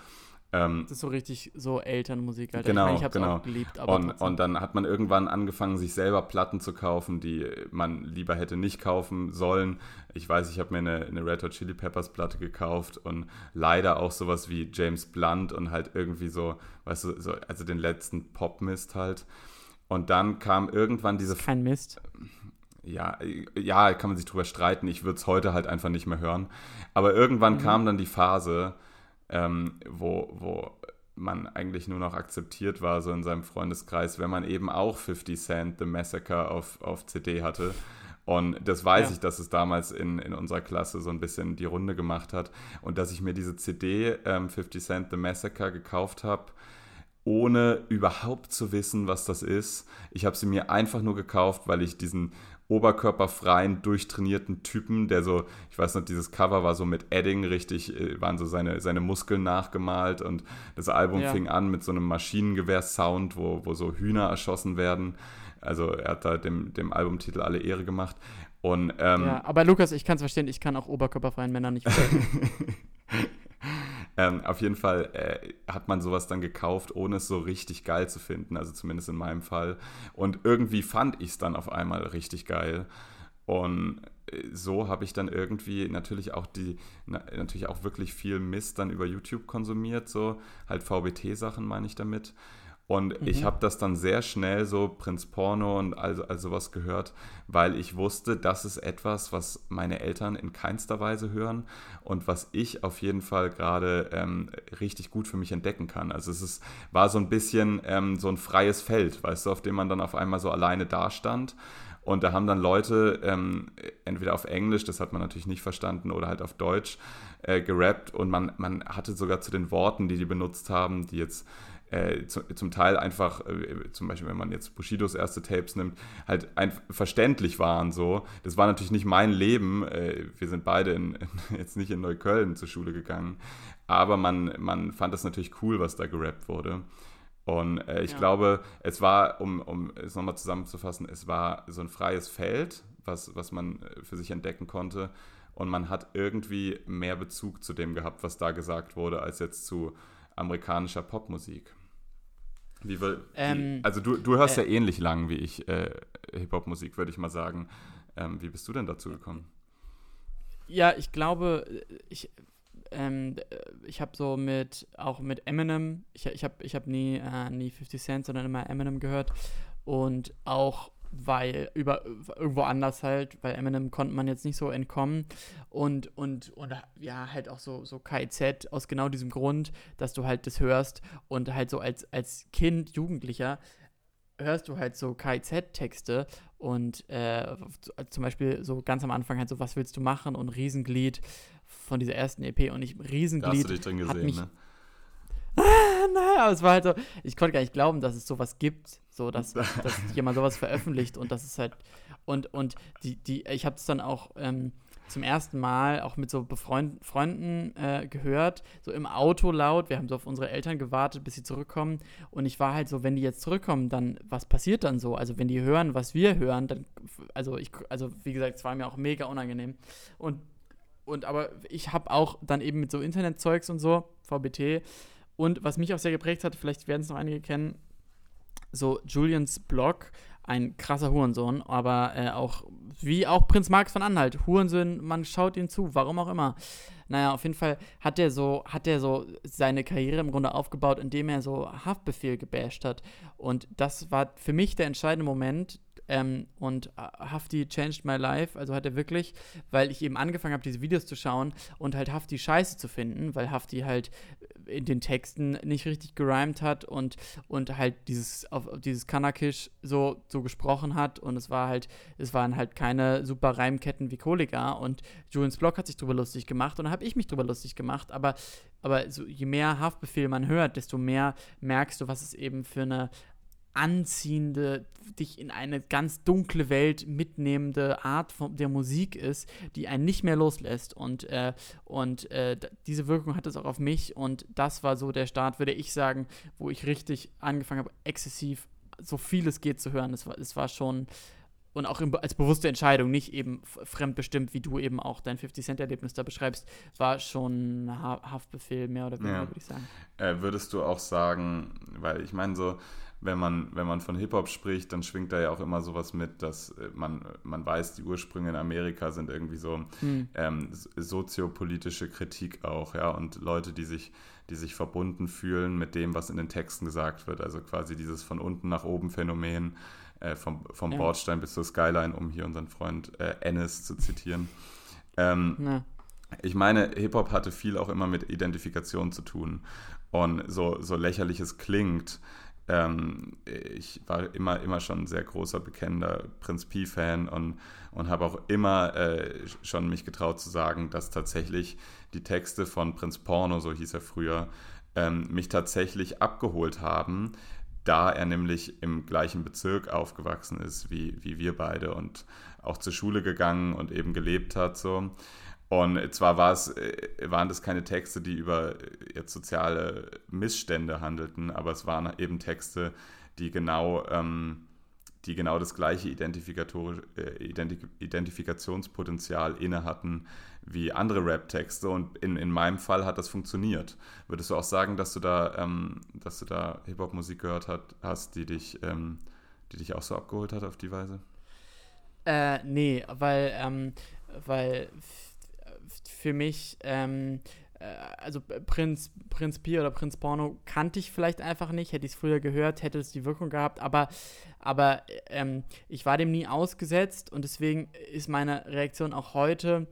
Ähm, das ist so richtig so Elternmusik. Alter. Genau, ich, mein, ich genau. auch geliebt. und, und dann hat man irgendwann angefangen, sich selber Platten zu kaufen, die man lieber hätte nicht kaufen sollen. Ich weiß, ich habe mir eine, eine Red Hot Chili Peppers Platte gekauft und leider auch sowas wie James Blunt und halt irgendwie so, weißt du, so, also den letzten Pop-Mist halt. Und dann kam irgendwann diese. Kein Mist. Ja, ja, kann man sich drüber streiten. Ich würde es heute halt einfach nicht mehr hören. Aber irgendwann mhm. kam dann die Phase, ähm, wo, wo man eigentlich nur noch akzeptiert war, so in seinem Freundeskreis, wenn man eben auch 50 Cent The Massacre auf, auf CD hatte. Und das weiß ja. ich, dass es damals in, in unserer Klasse so ein bisschen die Runde gemacht hat. Und dass ich mir diese CD ähm, 50 Cent The Massacre gekauft habe ohne überhaupt zu wissen, was das ist. Ich habe sie mir einfach nur gekauft, weil ich diesen oberkörperfreien, durchtrainierten Typen, der so, ich weiß noch, dieses Cover war so mit Edding richtig, äh, waren so seine, seine Muskeln nachgemalt und das Album ja. fing an mit so einem Maschinengewehr-Sound, wo, wo so Hühner erschossen werden. Also er hat da dem, dem Albumtitel alle Ehre gemacht. Und, ähm, ja, aber Lukas, ich kann es verstehen, ich kann auch oberkörperfreien Männern nicht Ähm, auf jeden Fall äh, hat man sowas dann gekauft, ohne es so richtig geil zu finden, also zumindest in meinem Fall. Und irgendwie fand ich es dann auf einmal richtig geil. Und äh, so habe ich dann irgendwie natürlich auch die, na, natürlich auch wirklich viel Mist dann über YouTube konsumiert, so halt VBT-Sachen meine ich damit. Und mhm. ich habe das dann sehr schnell so Prinz Porno und all, all sowas gehört, weil ich wusste, das ist etwas, was meine Eltern in keinster Weise hören und was ich auf jeden Fall gerade ähm, richtig gut für mich entdecken kann. Also es ist, war so ein bisschen ähm, so ein freies Feld, weißt du, auf dem man dann auf einmal so alleine dastand. Und da haben dann Leute ähm, entweder auf Englisch, das hat man natürlich nicht verstanden, oder halt auf Deutsch äh, gerappt. Und man, man hatte sogar zu den Worten, die die benutzt haben, die jetzt äh, zu, zum Teil einfach, äh, zum Beispiel wenn man jetzt Bushidos erste Tapes nimmt, halt ein, verständlich waren so. Das war natürlich nicht mein Leben. Äh, wir sind beide in, in, jetzt nicht in Neukölln zur Schule gegangen. Aber man, man fand das natürlich cool, was da gerappt wurde. Und äh, ich ja. glaube, es war, um, um es nochmal zusammenzufassen, es war so ein freies Feld, was, was man äh, für sich entdecken konnte. Und man hat irgendwie mehr Bezug zu dem gehabt, was da gesagt wurde, als jetzt zu amerikanischer Popmusik. Wie, wie, ähm, also du, du hörst äh, ja ähnlich lang wie ich äh, Hip-Hop-Musik, würde ich mal sagen. Ähm, wie bist du denn dazu gekommen? Ja, ich glaube, ich, ähm, ich habe so mit, auch mit Eminem, ich, ich habe ich hab nie, äh, nie 50 Cent, sondern immer Eminem gehört. Und auch weil über irgendwo anders halt, weil Eminem konnte man jetzt nicht so entkommen und und und ja halt auch so so KIZ aus genau diesem Grund, dass du halt das hörst und halt so als als Kind Jugendlicher hörst du halt so KIZ-Texte und äh, zum Beispiel so ganz am Anfang halt so, was willst du machen und Riesenglied von dieser ersten EP und ich Riesenglied. Da hast du dich drin gesehen, ne? Nein, aber es war halt so, ich konnte gar nicht glauben, dass es sowas gibt, so dass, dass jemand sowas veröffentlicht und das ist halt und und die die ich habe es dann auch ähm, zum ersten Mal auch mit so Befreund Freunden äh, gehört, so im Auto laut. Wir haben so auf unsere Eltern gewartet, bis sie zurückkommen. Und ich war halt so, wenn die jetzt zurückkommen, dann was passiert dann so? Also wenn die hören, was wir hören, dann, also ich, also wie gesagt, es war mir auch mega unangenehm. Und, und aber ich habe auch dann eben mit so Internetzeugs und so, VBT, und was mich auch sehr geprägt hat, vielleicht werden es noch einige kennen, so Julians Blog ein krasser Hurensohn, aber äh, auch, wie auch Prinz Marx von Anhalt, Hurensohn, man schaut ihm zu, warum auch immer. Naja, auf jeden Fall hat er so, hat er so seine Karriere im Grunde aufgebaut, indem er so Haftbefehl gebasht hat. Und das war für mich der entscheidende Moment, ähm, und äh, Hafti changed my life, also hat er wirklich, weil ich eben angefangen habe, diese Videos zu schauen und halt Hafti scheiße zu finden, weil Hafti halt in den Texten nicht richtig gerimt hat und, und halt dieses, auf, dieses Kanakisch so, so gesprochen hat und es war halt, es waren halt keine super Reimketten wie Kollega und Julians Blog hat sich drüber lustig gemacht und habe ich mich drüber lustig gemacht, aber, aber so, je mehr Haftbefehl man hört, desto mehr merkst du, was es eben für eine anziehende, dich in eine ganz dunkle Welt mitnehmende Art von der Musik ist, die einen nicht mehr loslässt. Und, äh, und äh, diese Wirkung hat es auch auf mich. Und das war so der Start, würde ich sagen, wo ich richtig angefangen habe, exzessiv so viel es geht zu hören. Es war, es war schon und auch im, als bewusste Entscheidung, nicht eben fremdbestimmt, wie du eben auch dein 50-Cent-Erlebnis da beschreibst, war schon Haftbefehl mehr oder weniger, ja. würde ich sagen. Äh, würdest du auch sagen, weil ich meine so, wenn man, wenn man von Hip-Hop spricht, dann schwingt da ja auch immer sowas mit, dass äh, man, man weiß, die Ursprünge in Amerika sind irgendwie so hm. ähm, soziopolitische Kritik auch, ja, und Leute, die sich, die sich verbunden fühlen mit dem, was in den Texten gesagt wird. Also quasi dieses von unten nach oben Phänomen, äh, vom, vom ja. Bordstein bis zur Skyline, um hier unseren Freund äh, Ennis zu zitieren. Ähm. Ich meine, Hip-Hop hatte viel auch immer mit Identifikation zu tun. Und so, so lächerlich es klingt, ähm, ich war immer, immer schon ein sehr großer, bekennender Prinz P-Fan und, und habe auch immer äh, schon mich getraut zu sagen, dass tatsächlich die Texte von Prinz Porno, so hieß er früher, ähm, mich tatsächlich abgeholt haben, da er nämlich im gleichen Bezirk aufgewachsen ist wie, wie wir beide und auch zur Schule gegangen und eben gelebt hat. So. Und zwar war es, äh, waren das keine Texte, die über äh, jetzt soziale Missstände handelten, aber es waren eben Texte, die genau, ähm, die genau das gleiche Identifikator, äh, Identif Identifikationspotenzial inne hatten wie andere Rap-Texte. Und in, in meinem Fall hat das funktioniert. Würdest du auch sagen, dass du da, ähm, dass du da Hip-Hop-Musik gehört hat, hast, die dich, ähm, die dich auch so abgeholt hat auf die Weise? Äh, nee, weil, ähm, weil für mich, ähm, äh, also Prinz, Prinz Pi oder Prinz Porno kannte ich vielleicht einfach nicht, hätte ich es früher gehört, hätte es die Wirkung gehabt, aber, aber ähm, ich war dem nie ausgesetzt und deswegen ist meine Reaktion auch heute,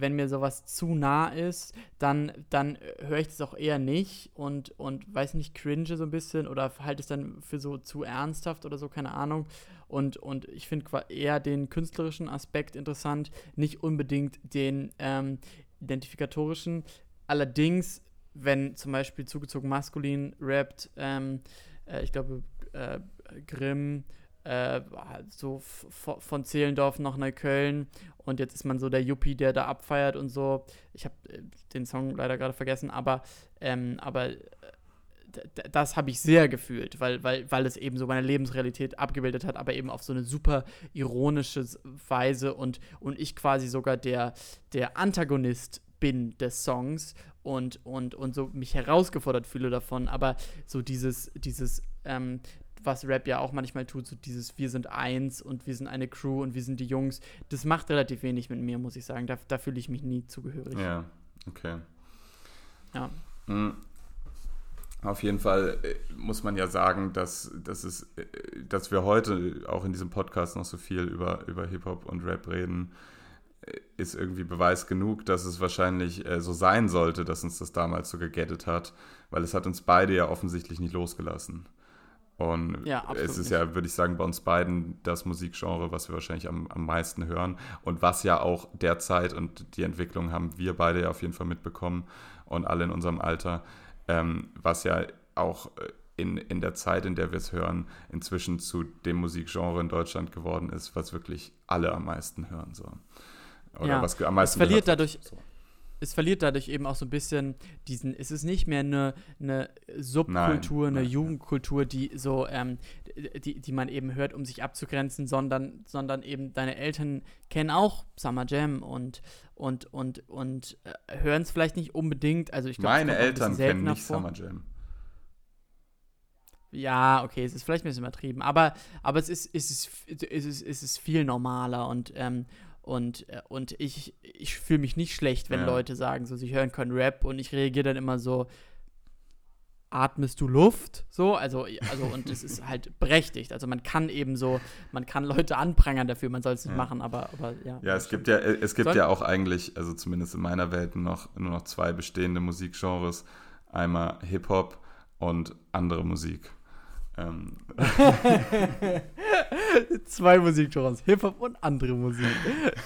wenn mir sowas zu nah ist, dann, dann höre ich das auch eher nicht und, und weiß nicht, cringe so ein bisschen oder halte es dann für so zu ernsthaft oder so, keine Ahnung. Und, und ich finde eher den künstlerischen Aspekt interessant, nicht unbedingt den ähm, identifikatorischen. Allerdings, wenn zum Beispiel zugezogen maskulin rappt, ähm, äh, ich glaube, äh, Grimm, äh, so von Zehlendorf nach Neukölln und jetzt ist man so der Yuppie, der da abfeiert und so. Ich habe äh, den Song leider gerade vergessen, aber, ähm, aber äh, das habe ich sehr gefühlt, weil, weil, weil es eben so meine Lebensrealität abgebildet hat, aber eben auf so eine super ironische Weise und, und ich quasi sogar der, der Antagonist bin des Songs und, und, und so mich herausgefordert fühle davon, aber so dieses, dieses, ähm, was Rap ja auch manchmal tut, so dieses Wir sind eins und wir sind eine Crew und wir sind die Jungs, das macht relativ wenig mit mir, muss ich sagen. Da, da fühle ich mich nie zugehörig. Ja, okay. Ja. Mhm. Auf jeden Fall äh, muss man ja sagen, dass, dass, es, äh, dass wir heute auch in diesem Podcast noch so viel über, über Hip-Hop und Rap reden, äh, ist irgendwie Beweis genug, dass es wahrscheinlich so sein sollte, dass uns das damals so gegettet hat, weil es hat uns beide ja offensichtlich nicht losgelassen. Und ja, es ist ja, würde ich sagen, bei uns beiden das Musikgenre, was wir wahrscheinlich am, am meisten hören und was ja auch derzeit und die Entwicklung haben wir beide ja auf jeden Fall mitbekommen und alle in unserem Alter, ähm, was ja auch äh, in, in der Zeit, in der wir es hören, inzwischen zu dem Musikgenre in Deutschland geworden ist, was wirklich alle am meisten hören. So. Oder ja, was am meisten es verliert dadurch. So es verliert dadurch eben auch so ein bisschen diesen, es ist nicht mehr eine, eine Subkultur, nein, eine nein, Jugendkultur, die so, ähm, die, die man eben hört, um sich abzugrenzen, sondern, sondern eben deine Eltern kennen auch Summer Jam und, und, und, und äh, hören es vielleicht nicht unbedingt. Also ich glaub, Meine Eltern kennen nicht vor. Summer Jam. Ja, okay, es ist vielleicht ein bisschen übertrieben, aber, aber es, ist, es, ist, es, ist, es ist viel normaler und, ähm, und, äh, und ich, ich fühle mich nicht schlecht, wenn ja. Leute sagen, so, sie hören können Rap und ich reagiere dann immer so, atmest du Luft? So, also, also und es ist halt berechtigt. Also man kann eben so, man kann Leute anprangern dafür, man soll es nicht ja. machen, aber, aber ja. Ja, es gibt ja, es gibt ja auch eigentlich, also zumindest in meiner Welt, noch, nur noch zwei bestehende Musikgenres. Einmal Hip-Hop und andere Musik. Ähm. Zwei Musikgenres, Hip-Hop und andere Musik.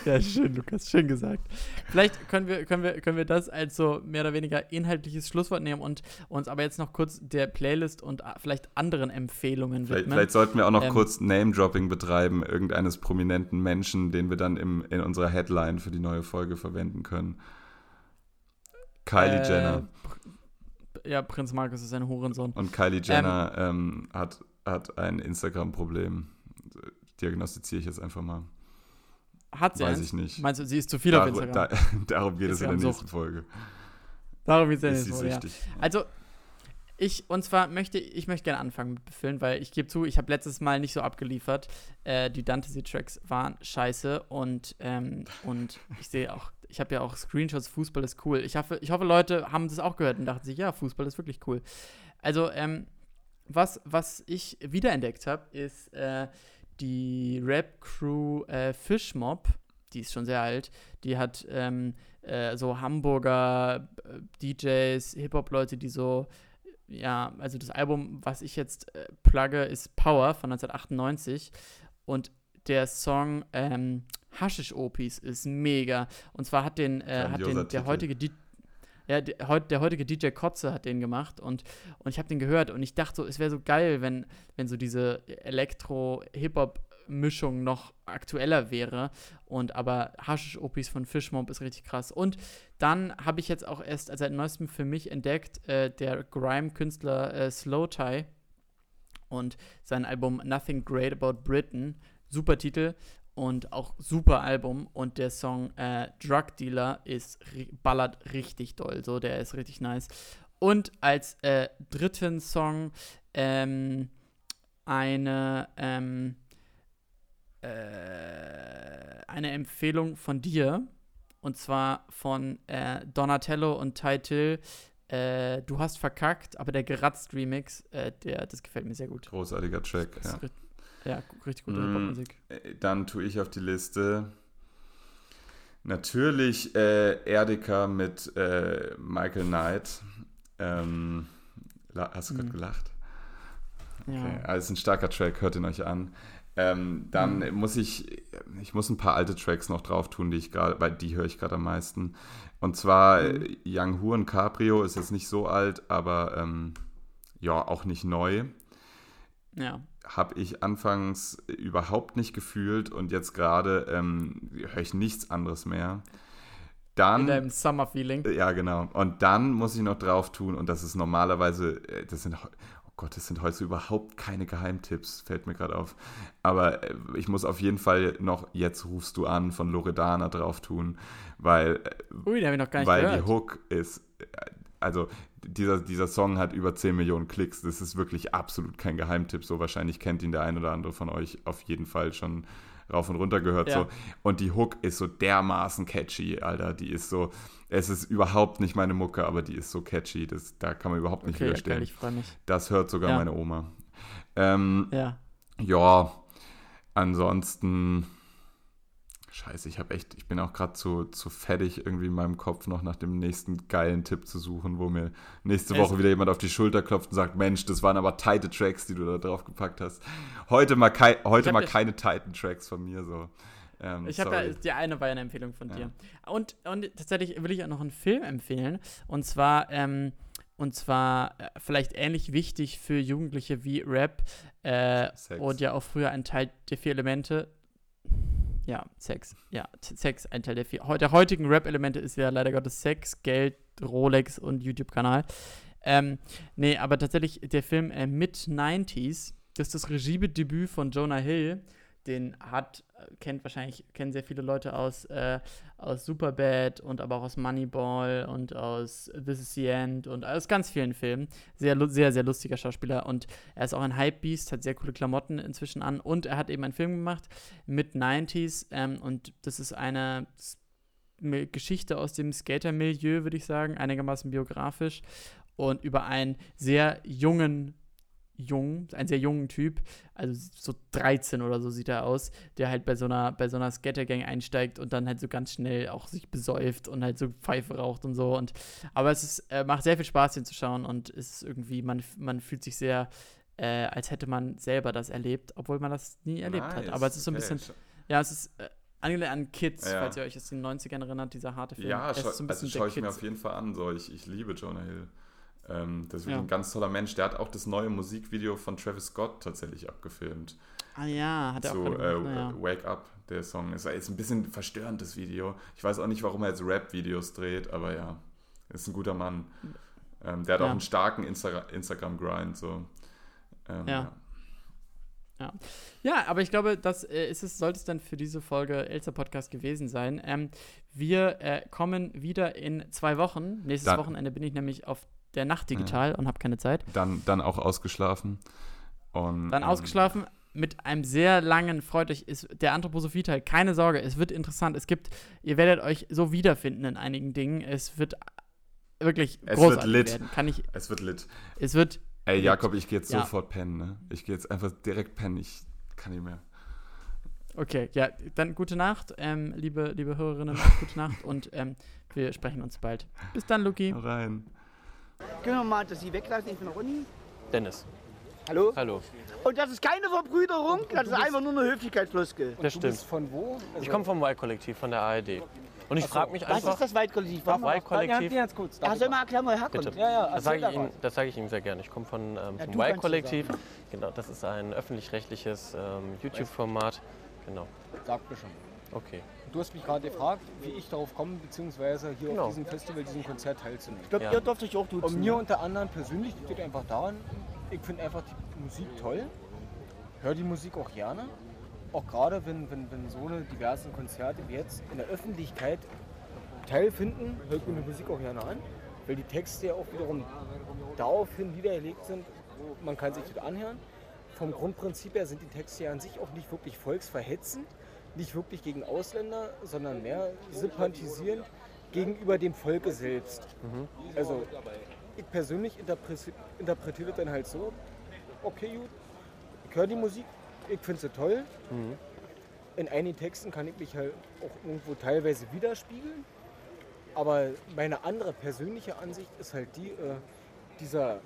Ja, schön, Lukas, schön gesagt. Vielleicht können wir, können wir, können wir das als so mehr oder weniger inhaltliches Schlusswort nehmen und uns aber jetzt noch kurz der Playlist und vielleicht anderen Empfehlungen vielleicht, widmen. Vielleicht sollten wir auch noch ähm, kurz Name-Dropping betreiben, irgendeines prominenten Menschen, den wir dann im, in unserer Headline für die neue Folge verwenden können. Kylie äh, Jenner. Ja, Prinz Markus ist ein Hurensohn. Und Kylie Jenner ähm, ähm, hat, hat ein Instagram-Problem. Diagnostiziere ich jetzt einfach mal. Hat sie Weiß eins? ich nicht. Meinst du, sie ist zu viel Dar auf Instagram? Da, darum geht es in der nächsten Folge. Darum geht es in der nächsten Folge, ja. Also, ich, und zwar möchte ich möchte gerne anfangen mit befüllen, weil ich gebe zu, ich habe letztes Mal nicht so abgeliefert. Äh, die Dantesy-Tracks waren scheiße und, ähm, und ich sehe auch ich habe ja auch Screenshots, Fußball ist cool. Ich hoffe, ich hoffe, Leute haben das auch gehört und dachten sich, ja, Fußball ist wirklich cool. Also, ähm, was, was ich wiederentdeckt habe, ist äh, die Rap-Crew äh, Fishmob. Die ist schon sehr alt. Die hat ähm, äh, so Hamburger äh, DJs, Hip-Hop-Leute, die so ja, also das Album, was ich jetzt äh, plugge, ist Power von 1998. Und der Song ähm, Hashish Opis ist mega. Und zwar hat den, äh, hat den der heutige DJ ja, der, der, heutige DJ Kotze hat den gemacht und, und ich habe den gehört und ich dachte so, es wäre so geil, wenn, wenn so diese Elektro-Hip-Hop-Mischung noch aktueller wäre. Und aber Hashish Opis von Fishmomb ist richtig krass. Und dann habe ich jetzt auch erst seit neuestem für mich entdeckt, äh, der Grime-Künstler äh, Slow Tie und sein Album Nothing Great About Britain. Super Titel und auch super Album und der Song äh, Drug Dealer ist ballert richtig doll, so der ist richtig nice. Und als äh, dritten Song ähm, eine ähm, äh, eine Empfehlung von dir und zwar von äh, Donatello und Ty Till. Äh, du hast verkackt, aber der geratzt Remix, äh, der, das gefällt mir sehr gut. Großartiger Track, ja. Ja, richtig gute mm, Hip-Hop-Musik. Äh, dann tue ich auf die Liste natürlich äh, Erdika mit äh, Michael Knight. Ähm, hast du gerade mhm. gelacht? Okay. Ja. Also ein starker Track, hört ihn euch an. Ähm, dann mhm. muss ich, ich muss ein paar alte Tracks noch drauf tun, die ich gerade, weil die höre ich gerade am meisten. Und zwar mhm. Young Hu und Caprio ist jetzt nicht so alt, aber ähm, ja, auch nicht neu. Ja habe ich anfangs überhaupt nicht gefühlt und jetzt gerade ähm, höre ich nichts anderes mehr. Dann, In deinem Summer-Feeling. Ja, genau. Und dann muss ich noch drauf tun, und das ist normalerweise, äh, das sind, Gott, das sind heute überhaupt keine Geheimtipps, fällt mir gerade auf. Aber äh, ich muss auf jeden Fall noch Jetzt rufst du an von Loredana drauf tun, weil, äh, Ui, den ich noch gar nicht weil gehört. die Hook ist, also dieser, dieser Song hat über 10 Millionen Klicks. Das ist wirklich absolut kein Geheimtipp. So wahrscheinlich kennt ihn der ein oder andere von euch auf jeden Fall schon rauf und runter gehört. Ja. So. Und die Hook ist so dermaßen catchy, Alter. Die ist so, es ist überhaupt nicht meine Mucke, aber die ist so catchy. Das, da kann man überhaupt nicht okay, widerstehen. Ich freue mich. Das hört sogar ja. meine Oma. Ähm, ja. Ja, ansonsten Scheiße, ich habe echt, ich bin auch gerade zu, zu fertig, irgendwie in meinem Kopf noch nach dem nächsten geilen Tipp zu suchen, wo mir nächste Woche wieder jemand auf die Schulter klopft und sagt, Mensch, das waren aber tighte Tracks, die du da drauf gepackt hast. Heute mal, kei heute mal keine tighten Tracks von mir so. Ähm, ich habe ja, die eine war ja eine Empfehlung von dir. Und, und tatsächlich will ich auch noch einen Film empfehlen. Und zwar, ähm, und zwar äh, vielleicht ähnlich wichtig für Jugendliche wie Rap äh, und ja auch früher ein Teil der vier Elemente. Ja, Sex. Ja, Sex, ein Teil der vier. Der heutigen Rap-Elemente ist ja leider Gottes Sex, Geld, Rolex und YouTube-Kanal. Ähm, nee, aber tatsächlich der Film äh, Mid-90s, das ist das Regiedebüt von Jonah Hill den hat, äh, kennt wahrscheinlich, kennen sehr viele Leute aus, äh, aus Superbad und aber auch aus Moneyball und aus This is the End und aus ganz vielen Filmen. Sehr, sehr, sehr lustiger Schauspieler und er ist auch ein Hypebeast, hat sehr coole Klamotten inzwischen an und er hat eben einen Film gemacht mit 90s ähm, und das ist eine Geschichte aus dem Skater-Milieu, würde ich sagen, einigermaßen biografisch und über einen sehr jungen jung, ein sehr jungen Typ, also so 13 oder so sieht er aus, der halt bei so einer, bei so einer Scattergang einsteigt und dann halt so ganz schnell auch sich besäuft und halt so Pfeife raucht und so. Und aber es ist, äh, macht sehr viel Spaß, den zu schauen und es ist irgendwie, man, man fühlt sich sehr, äh, als hätte man selber das erlebt, obwohl man das nie erlebt nice. hat. Aber es ist so ein bisschen, ja, es ist. Äh, Angelehnt an Kids, ja. falls ihr euch aus den 90ern erinnert, dieser harte Film. Ja, schau, so also schaue ich Kids. mir auf jeden Fall an. So, ich, ich liebe Jonah Hill. Ähm, das ist wirklich ja. ein ganz toller Mensch. Der hat auch das neue Musikvideo von Travis Scott tatsächlich abgefilmt. Ah ja, hat er so, auch gemacht, äh, ja. Wake Up, der Song. Ist, ist ein bisschen verstörend, das Video. Ich weiß auch nicht, warum er jetzt Rap-Videos dreht, aber ja, ist ein guter Mann. Ähm, der hat ja. auch einen starken Insta Instagram-Grind. So. Ähm, ja. Ja. ja, aber ich glaube, das äh, ist es, sollte es dann für diese Folge Elster Podcast gewesen sein. Ähm, wir äh, kommen wieder in zwei Wochen. Nächstes dann, Wochenende bin ich nämlich auf der Nacht digital ja. und habe keine Zeit. Dann, dann auch ausgeschlafen. Und, dann ähm, ausgeschlafen mit einem sehr langen, freut euch, ist der Anthroposophie-Teil. Keine Sorge, es wird interessant. Es gibt, ihr werdet euch so wiederfinden in einigen Dingen. Es wird wirklich es großartig wird lit. werden. Kann ich, es wird lit. Es wird. Ey, lit. Jakob, ich gehe jetzt ja. sofort pennen, ne? Ich gehe jetzt einfach direkt pennen. Ich kann nicht mehr. Okay, ja, dann gute Nacht, ähm, liebe, liebe Hörerinnen, gute Nacht und ähm, wir sprechen uns bald. Bis dann, Luki. Rein. Können wir mal das Sie weglassen? Ich bin Ronny. Dennis. Hallo? Hallo. Und das ist keine Verbrüderung, das ist einfach nur eine Höflichkeitsfloskel. Das stimmt. von wo? Also ich komme vom Y-Kollektiv, von der ARD. Und ich frage mich einfach. Was ist das Y-Kollektiv? Y-Kollektiv. Ja, kurz. Ja, soll mal erklären, wo er herkommt? Ja, ja, das sage ich, Ihnen, sag ich Ihnen sehr gerne. Ich komme von ähm, ja, vom Y-Kollektiv. Genau, das ist ein öffentlich-rechtliches ähm, YouTube-Format. Genau. Sag mir schon. Okay. Du hast mich gerade gefragt, wie ich darauf komme, beziehungsweise hier genau. auf diesem Festival, diesem Konzert teilzunehmen. Ich glaube, ja. ihr dürft euch auch duzen. Und mir unter anderem persönlich liegt einfach daran, ich finde einfach die Musik toll, höre die Musik auch gerne. Auch gerade wenn, wenn, wenn so eine diversen Konzerte wie jetzt in der Öffentlichkeit teilfinden, hört man die Musik auch gerne an, weil die Texte ja auch wiederum daraufhin niedergelegt sind, man kann sich das anhören. Vom Grundprinzip her sind die Texte ja an sich auch nicht wirklich volksverhetzend, nicht wirklich gegen Ausländer, sondern mehr sympathisierend gegenüber dem Volke selbst. Mhm. Also ich persönlich interpretiere dann halt so, okay gut, ich höre die Musik, ich finde sie toll. Mhm. In einigen Texten kann ich mich halt auch irgendwo teilweise widerspiegeln. Aber meine andere persönliche Ansicht ist halt die, äh, dieser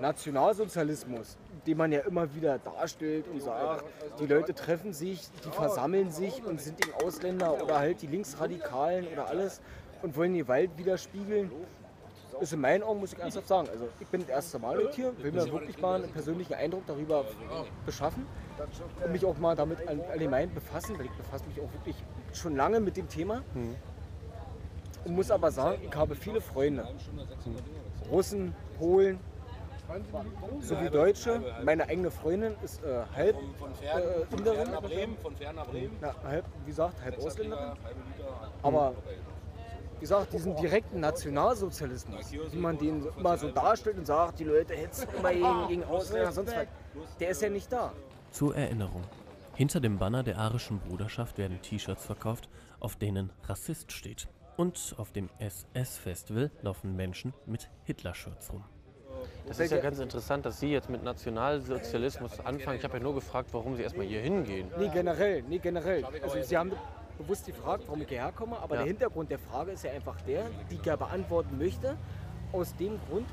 Nationalsozialismus, den man ja immer wieder darstellt und sagt, die Leute treffen sich, die versammeln sich und sind eben Ausländer oder halt die Linksradikalen oder alles und wollen die Wald widerspiegeln, ist in meinen Augen, muss ich ernsthaft sagen. Also ich bin das erste Mal hier, will mir wirklich mal einen persönlichen Eindruck darüber beschaffen und mich auch mal damit allgemein befassen, weil ich befasse mich auch wirklich schon lange mit dem Thema. Und muss aber sagen, ich habe viele Freunde. Russen, Polen, sowie Deutsche. Meine eigene Freundin ist äh, halb äh, Inderin. Von Ferner Bremen. Na, halb, wie gesagt, halb Ausländerin. Aber wie gesagt, diesen direkten Nationalsozialismus, wie man den immer so darstellt und sagt, die Leute hetzen immer gegen, gegen Ausländer, sonst was, der ist ja nicht da. Zur Erinnerung. Hinter dem Banner der arischen Bruderschaft werden T-Shirts verkauft, auf denen Rassist steht. Und auf dem SS-Festival laufen Menschen mit Hitler-Shirts rum. Das ist ja ganz interessant, dass Sie jetzt mit Nationalsozialismus anfangen. Ich habe ja nur gefragt, warum Sie erstmal hier hingehen. Nee, generell, nee, generell. Also Sie haben bewusst gefragt, warum ich hierher komme, aber Ja. der Hintergrund der Frage ist ja einfach der, die ich ja beantworten möchte, aus dem Grund,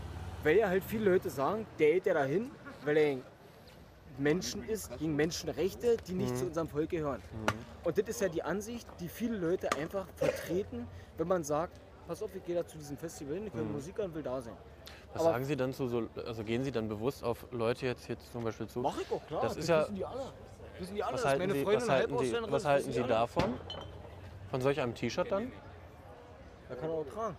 weil ja halt viele Leute sagen, der geht ja dahin, weil er Menschen ist, gegen Menschenrechte, die nicht zu unserem Volk gehören. Und das ist ja die Ansicht, die viele Leute einfach vertreten, wenn man sagt, pass auf, ich gehe da zu diesem Festival hin, ich höre Musik an und will da sein. Was Aber- sagen Sie dann zu so, also gehen Sie dann bewusst auf Leute jetzt, jetzt zum Beispiel zu? Mach ich auch, klar. Das ist ja- wissen die alle. Wissen die alle, Was halten, meine Sie, was eine halten, Sie, was halten Sie davon? Von solch einem T-Shirt dann? Da kann er auch tragen.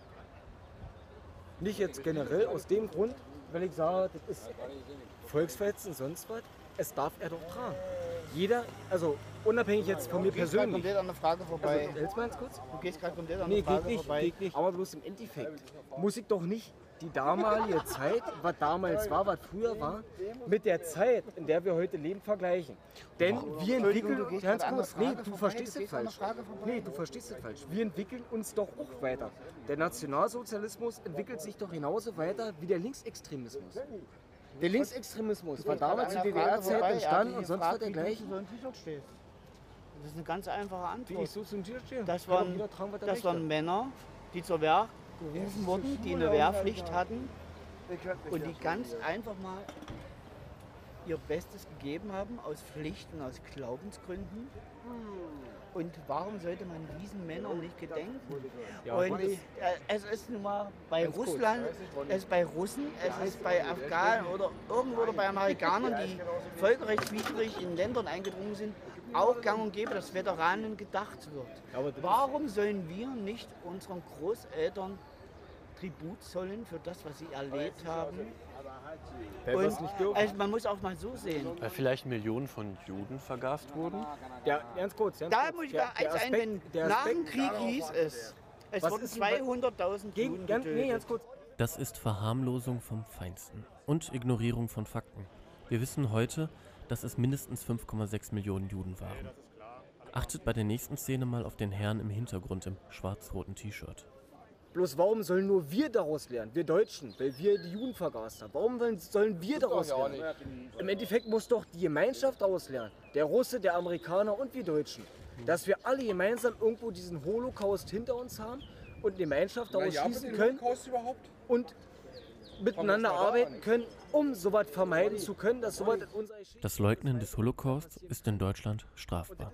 Nicht jetzt generell aus dem Grund, weil ich sage, das ist Volksverhetzung und sonst was. Es darf er doch tragen. Jeder, also unabhängig jetzt von mir Du gehst gerade persönlich. an der Frage vorbei. Also, hältst du mal ganz kurz? Du gehst gerade komplett an Nee, der Frage geht nicht, vorbei. geht nicht. Aber bloß im Endeffekt muss ich doch nicht die damalige Zeit, was damals war, was früher war, mit der Zeit, in der wir heute leben, vergleichen. Denn wir entwickeln, ganz kurz, nee, du verstehst es falsch. Nee, du verstehst es falsch. Wir entwickeln uns doch auch weiter. Der Nationalsozialismus entwickelt sich doch genauso weiter wie der Linksextremismus. Der Linksextremismus war damals in der DDR-Zeit entstanden und sonst war der wie du gleiche. zu so einem T-Shirt stehst. Das ist eine ganz einfache Wie Antwort. ich so zum Tier stehe. Das waren, das waren Männer, die zur Wehr gerufen wurden, die eine Wehrpflicht hatten und die ganz einfach mal ihr Bestes gegeben haben aus Pflicht und aus Glaubensgründen. Und warum sollte man diesen Männern nicht gedenken? und äh, es ist nun mal bei. Russland, es ist bei Russen, es ist bei Afghanen oder irgendwo oder bei Amerikanern, die völkerrechtswidrig in Ländern eingedrungen sind, auch gang und gäbe, dass Veteranen gedacht wird. Warum sollen wir nicht unseren Großeltern Tribut zollen für das, was sie erlebt haben? Es Und, also man muss auch mal so sehen. Weil vielleicht Millionen von Juden vergast wurden? Ja, ganz kurz. Ganz Da kurz. muss ich mal der eins einwenden. der Nach dem Krieg hieß es, es Was wurden ist denn bei- 200.000 Gegen, Juden ganz, nee, ganz kurz. Das ist Verharmlosung vom Feinsten und Ignorierung von Fakten. Wir wissen heute, dass es mindestens 5,6 Millionen Juden waren. Achtet bei der nächsten Szene mal auf den Herrn im Hintergrund im schwarz-roten T-Shirt. Bloß warum sollen nur wir daraus lernen, wir Deutschen, weil wir die Juden vergast haben? Warum sollen wir daraus lernen? Im Endeffekt muss doch die Gemeinschaft daraus lernen. Der Russe, der Amerikaner und wir Deutschen. Dass wir alle gemeinsam irgendwo diesen Holocaust hinter uns haben und eine Gemeinschaft daraus schließen können und miteinander arbeiten können, um sowas vermeiden zu können, dass sowas in unserer Geschichte Das Leugnen des Holocaust ist in Deutschland strafbar.